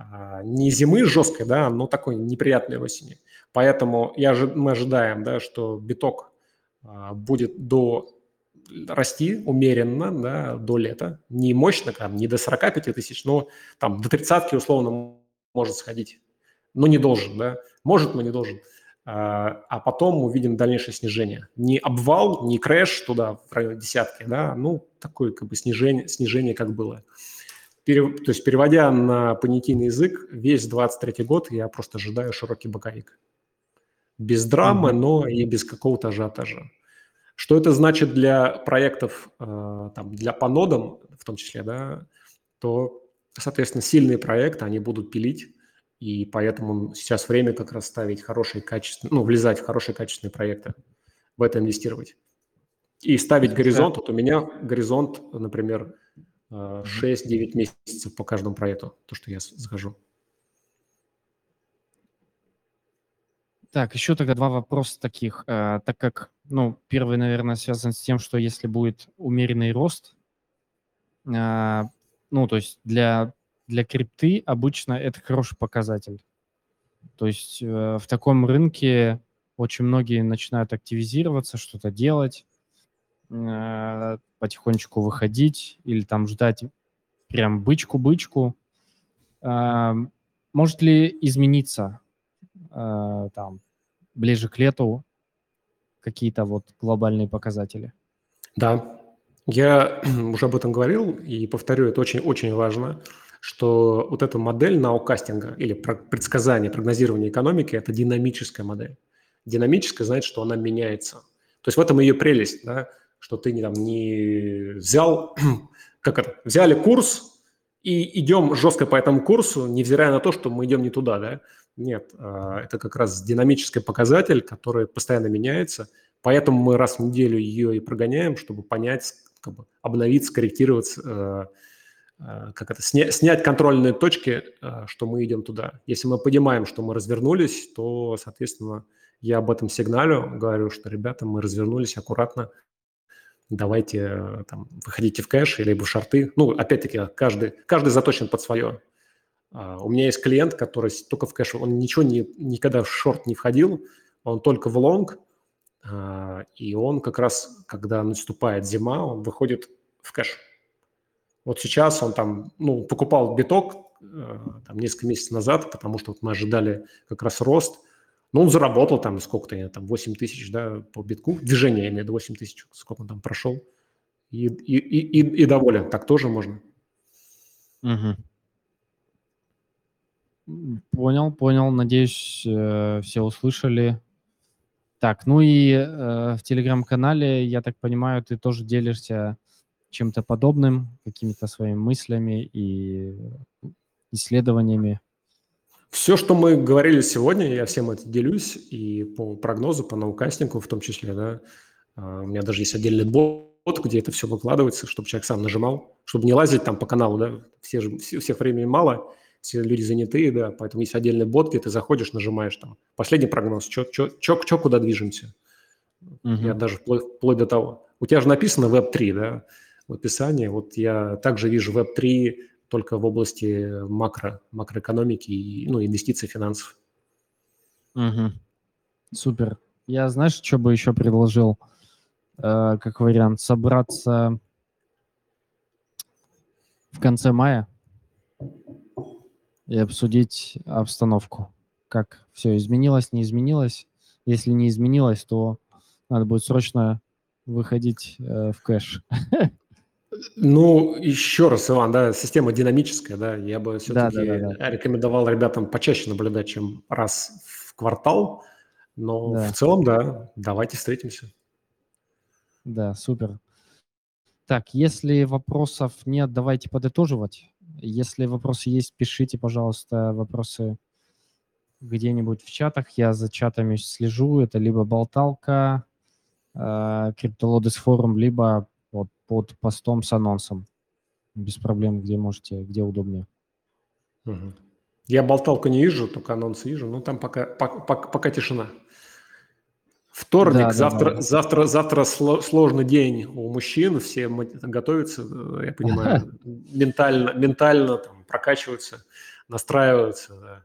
А, Не зимы жесткой, да, но такой неприятной осени. Поэтому я, мы ожидаем, да, что биток а, будет до расти умеренно да, до лета. Не мощно, там, не до 45 тысяч, но там до 30 условно может сходить. Но не должен, да. Может, но не должен. А а потом увидим дальнейшее снижение. Не обвал, не крэш туда в районе десятки, да, ну, такое как бы снижение, снижение как было. Пере- то есть, переводя на понятийный язык, весь 23 год я просто ожидаю широкий боковик. Без драмы, Мгм. но и без какого-то ажиотажа. Что это значит для проектов, э, там, для по нодам, в том числе, да, то, соответственно, сильные проекты, они будут пилить, и поэтому сейчас время как раз ставить хорошие, качественные, ну, влезать в хорошие, качественные проекты, в это инвестировать. И ставить горизонт, вот у меня горизонт, например, 6-9 месяцев по каждому проекту, то, что я захожу. Так, еще тогда два вопроса таких. Э, так как, ну, первый, наверное, связан с тем, что если будет умеренный рост, э, ну, то есть для, для крипты обычно это хороший показатель. То есть э, в таком рынке очень многие начинают активизироваться, что-то делать, э, потихонечку выходить или там ждать прям бычку-бычку. Э, может ли измениться э, там ближе к лету какие-то вот глобальные показатели? Да, Я уже об этом говорил и повторю, это очень-очень важно, что вот эта модель наукастинга или предсказания, прогнозирования экономики – это динамическая модель. Динамическая значит, что она меняется. То есть в этом ее прелесть, да, что ты не, там, не взял, как это, взяли курс и идем жестко по этому курсу, невзирая на то, что мы идем не туда, да. Нет, а, это как раз динамический показатель, который постоянно меняется, поэтому мы раз в неделю ее и прогоняем, чтобы понять, как бы обновиться, корректироваться, э, э, как это, сня, снять контрольные точки, э, что мы идем туда. Если мы понимаем, что мы развернулись, то, соответственно, я об этом сигналю, говорю, что, ребята, мы развернулись аккуратно, давайте там, выходите в кэш или в шорты. Ну, опять-таки, каждый, каждый заточен под свое. А, у меня есть клиент, который только в кэш, он ничего не, никогда в шорт не входил, он только в лонг, а, и он как раз, когда наступает зима, он выходит в кэш. Вот сейчас он там, ну, покупал биток э, там несколько месяцев назад, потому что вот мы ожидали как раз рост. Ну, он заработал там сколько-то, там 8 тысяч, да, по битку. Движение, я имею в виду 8 тысяч, сколько он там прошел. И, и, и, и доволен. Так тоже можно. Угу. Понял, понял. Надеюсь, э, все услышали. Так, ну и э, в телеграм-канале, я так понимаю, ты тоже делишься чем-то подобным, какими-то своими мыслями и исследованиями. Все, что мы говорили сегодня, я всем это делюсь, и по прогнозу, по наукастингу в том числе, да, а, у меня даже есть отдельный бот, где это все выкладывается, чтобы человек сам нажимал, чтобы не лазить там по каналу, да, все же, всех времени мало, все люди занятые, да, поэтому есть отдельный бот, где ты заходишь, нажимаешь там последний прогноз, что куда движемся. Угу. Я даже вплоть, вплоть до того. У тебя же написано Web3, да, в описании. Вот я также вижу Web3 только в области макро, макроэкономики и ну, инвестиций, финансов. Угу. Супер. Я, знаешь, что бы еще предложил, э, как вариант, собраться в конце мая и обсудить обстановку. Как все изменилось, не изменилось. Если не изменилось, то надо будет срочно выходить э, в кэш. Ну, еще раз, Иван, да, система динамическая, да, я бы все-таки да, да, да, рекомендовал ребятам почаще наблюдать, чем раз в квартал, но да. в целом, да, давайте встретимся. Да, супер. Так, если вопросов нет, давайте подытоживать. Если вопросы есть, пишите, пожалуйста, вопросы где-нибудь в чатах. Я за чатами слежу. Это либо болталка, э, криптолодес форум, либо под постом с анонсом. Без проблем, где можете, где удобнее. Угу. Я болталку не вижу, только анонс вижу. Но там пока, пока, пока тишина. Вторник, да, завтра, да, да. завтра, завтра сложный день у мужчин, все готовятся, э, я понимаю, ментально, ментально там, прокачиваются, настраиваются. Да.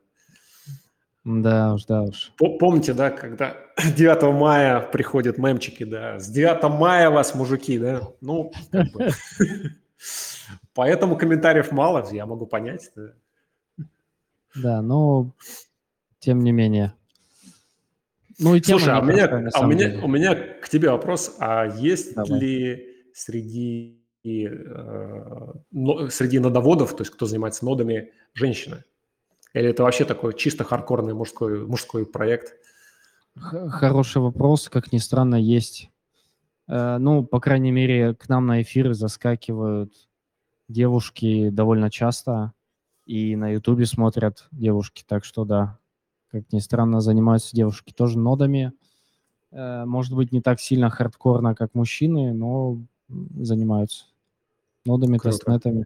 Да уж, да уж. Помните, да, когда 9 мая приходят мемчики, да, с 9 мая вас, мужики, да, ну, как бы. Поэтому комментариев мало, я могу понять. Да, да но тем не менее. Ну, и Слушай, а, меня, а у, меня, у меня к тебе вопрос. А есть Давай. ли среди, э, среди нодоводов, то есть кто занимается нодами, женщины? Или это вообще такой чисто хардкорный мужской, мужской проект? Хороший вопрос. Как ни странно, есть. Э, ну, по крайней мере, к нам на эфиры заскакивают девушки довольно часто. И на Ютубе смотрят девушки. Так что да, как ни странно, занимаются девушки тоже нодами. Э, может быть, не так сильно хардкорно, как мужчины, но занимаются нодами, Круто. тестнетами.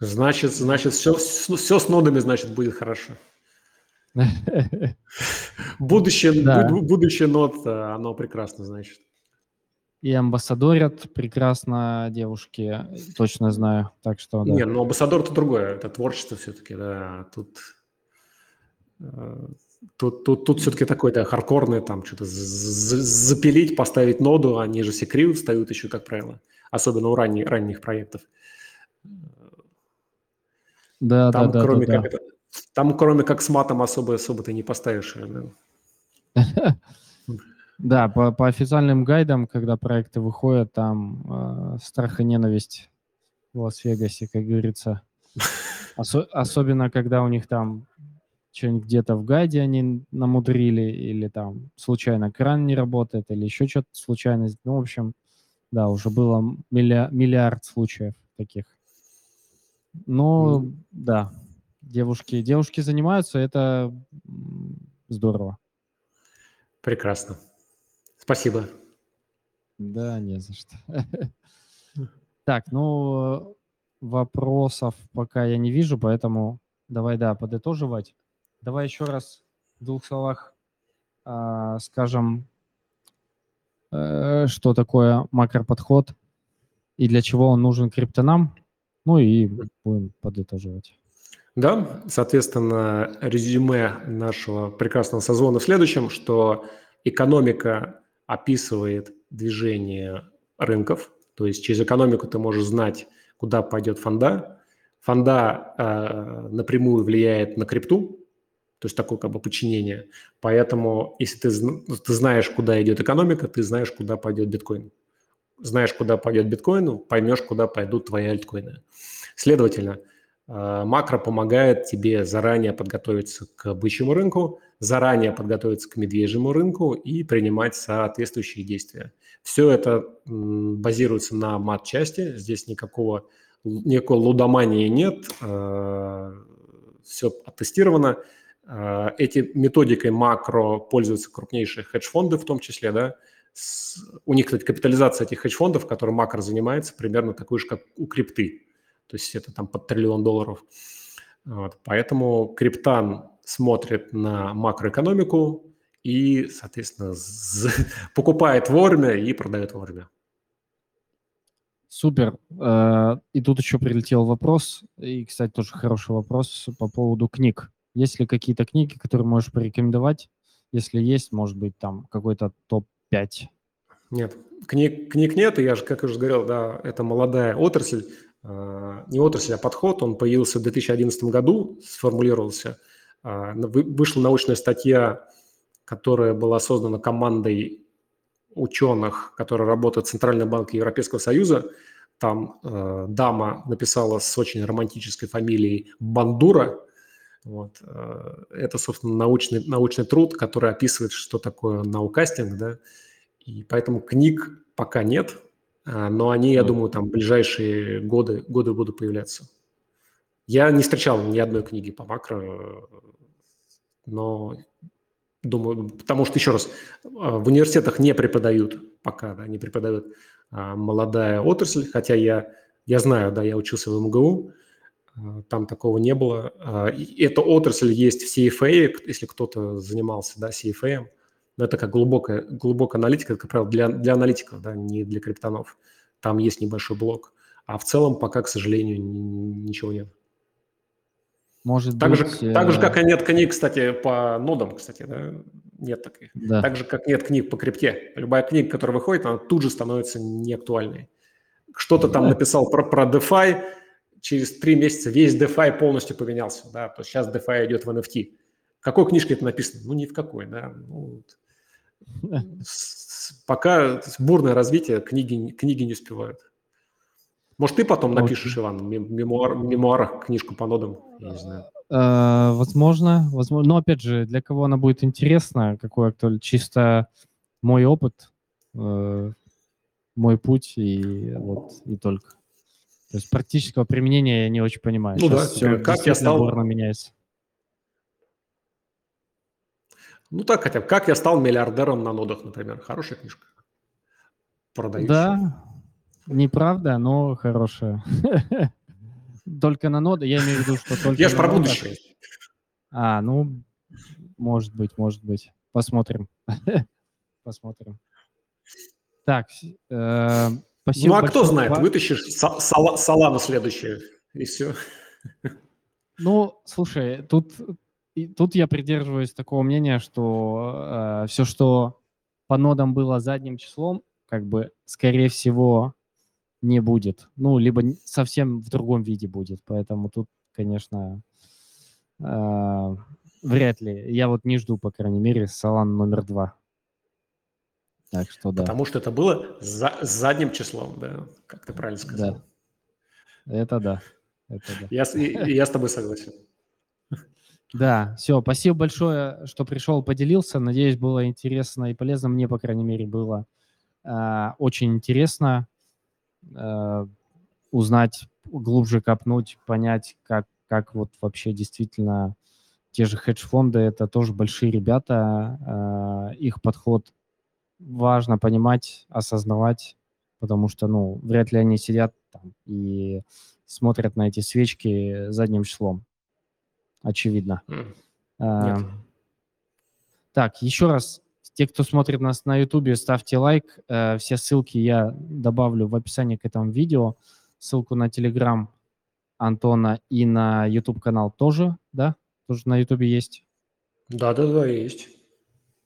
Значит, значит, все, все с нодами, значит, будет хорошо. Будущее, да. будущее нод, э, оно прекрасно, значит. И амбассадорят прекрасно девушки, точно знаю. Так что, да. Не, ну амбассадор это другое, это творчество все-таки, да. Тут Тут, тут, тут все-таки такой да, хардкорный, там что-то запилить, поставить ноду, они же все криво встают еще, как правило, особенно у ранних, ранних проектов. Да, там, да, кроме да, как да. Это, там, кроме как с матом, особо, особо ты не поставишь. Да. Да, по, по официальным гайдам, когда проекты выходят, там э, страх и ненависть в Лас-Вегасе, как говорится. Осо- особенно, когда у них там что-нибудь где-то в гайде они намудрили, или там случайно кран не работает, или еще что-то случайность. Ну, в общем, да, уже было миллиард, миллиард случаев таких. Ну, mm. да, девушки, девушки занимаются, это здорово. Прекрасно. Спасибо. Да, не за что. Так, ну, вопросов пока я не вижу, поэтому давай, да, подытоживать. Давай еще раз в двух словах э, скажем, э, что такое макроподход и для чего он нужен криптонам, ну и будем подытоживать. Да, соответственно, резюме нашего прекрасного сезона в следующем, что экономика описывает движение рынков, то есть через экономику ты можешь знать, куда пойдет фонда. Фонда э, напрямую влияет на крипту, то есть такое как бы подчинение. Поэтому, если ты, ты знаешь, куда идет экономика, ты знаешь, куда пойдет биткоин. Знаешь, куда пойдет биткоин, поймешь, куда пойдут твои альткоины. Следовательно, э, макро помогает тебе заранее подготовиться к бычьему рынку, заранее подготовиться к медвежьему рынку и принимать соответствующие действия. Все это базируется на мат-части, здесь никакого, никакой лудомании нет, э, все оттестировано. Э, эти методикой макро пользуются крупнейшие хедж-фонды в том числе, да, у них, кстати, капитализация этих хедж-фондов, которым макро занимается, примерно такой же, как у крипты. То есть это там под триллион долларов. Вот. Поэтому криптан смотрит на макроэкономику и, соответственно, покупает вовремя и продает вовремя. Супер. Э, и тут еще прилетел вопрос, и, кстати, тоже хороший вопрос по поводу книг. Есть ли какие-то книги, которые можешь порекомендовать? Если есть, может быть, там какой-то топ-5. Нет, книг, книг нет, и я же, как уже говорил, да, это молодая отрасль, э, не отрасль, а подход, он появился в 2011 году, сформулировался – а, вышла научная статья, которая была создана командой ученых, которая работает в Центральном банке Европейского Союза. Там э, дама написала с очень романтической фамилией Бандура. Вот. Э, это, собственно, научный, научный труд, который описывает, что такое наукастинг. Да? И поэтому книг пока нет, э, но они, я думаю, там в ближайшие годы, годы будут появляться. Я не встречал ни одной книги по макро, но думаю, потому что, еще раз, в университетах не преподают пока, да, не преподают а, молодая отрасль, хотя я, я знаю, да, я учился в МГУ, а, там такого не было. А, и эта отрасль есть в CFA, если кто-то занимался, да, CFA, но это как глубокая, глубокая аналитика, как правило, для, для аналитиков, да, не для криптонов. Там есть небольшой блок. А в целом пока, к сожалению, ничего нет. Может так быть... Же, так же, э, как и нет книг, кстати, по нодам, кстати, да? нет таких. Да. Так же, как нет книг по крипте. Любая книга, которая выходит, она тут же становится неактуальной. Что-то там написал про, про DeFi, через три месяца весь DeFi полностью поменялся, да, то сейчас DeFi идет в NFT. В какой книжке это написано? Ну, ни в какой, да. Ну, с, пока бурное развитие, книги, книги не успевают. Может, ты потом напишешь, Иван, мемуар, мемуарах книжку по нодам? Я не знаю. Uh, возможно, возможно. Но опять же, для кого она будет интересна, какой актуаль, чисто мой опыт, uh, мой путь и вот и только. То есть практического применения я не очень понимаю. Ну Сейчас да, все как я стал... меняется. Ну так хотя бы, как я стал миллиардером на нодах, например. Хорошая книжка. Продающая. Да, Неправда, но хорошая. Только на ноды, я имею в виду, что только Я же про будущее. А, ну, может быть, может быть. Посмотрим. Посмотрим. Так, э, спасибо. Ну, а кто знает, вытащишь Солану следующее, и все. Ну, слушай, тут, тут я придерживаюсь такого мнения, что э, все, что по нодам было задним числом, как бы, скорее всего, не будет. Ну, либо совсем в другом виде будет. Поэтому тут, конечно, э, вряд ли. Я вот не жду, по крайней мере, Салан номер два. Так что да. Потому что это было за задним числом, да, как ты правильно сказал. Да. Это да. Это да. Я, я с тобой согласен. Да, все, спасибо большое, что пришел, поделился. Надеюсь, было интересно и полезно. Мне, по крайней мере, было э, очень интересно э, узнать, глубже копнуть, понять, как, как вот вообще действительно те же хедж-фонды, это тоже большие ребята, э, их подход важно понимать, осознавать, потому что, ну, вряд ли они сидят там и смотрят на эти свечки задним числом очевидно. А, Нет. Так, еще раз, те, кто смотрит нас на YouTube, ставьте лайк. Э, Все ссылки я добавлю в описании к этому видео. Ссылку на Telegram Антона и на YouTube канал тоже, да? Тоже на YouTube есть. Да, да, да, есть.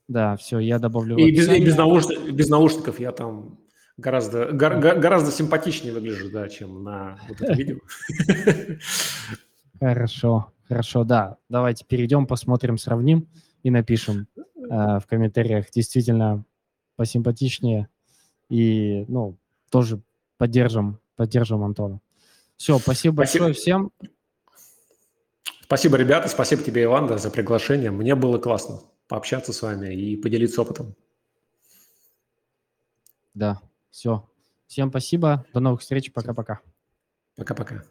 Да, все, я добавлю И без, и без, наушни- без наушников я там гораздо, гор- го- гораздо симпатичнее выгляжу, да, чем на вот это видео. Хорошо, хорошо, да. Давайте перейдем, посмотрим, сравним и напишем э, в комментариях. Действительно посимпатичнее. И, ну, тоже поддержим, поддержим Антона. Все, спасибо Спасибо. большое всем. Спасибо, ребята, спасибо тебе, Иван, за приглашение. Мне было классно пообщаться с вами и поделиться опытом. Да, все. Всем спасибо. До новых встреч. Пока-пока. Пока-пока.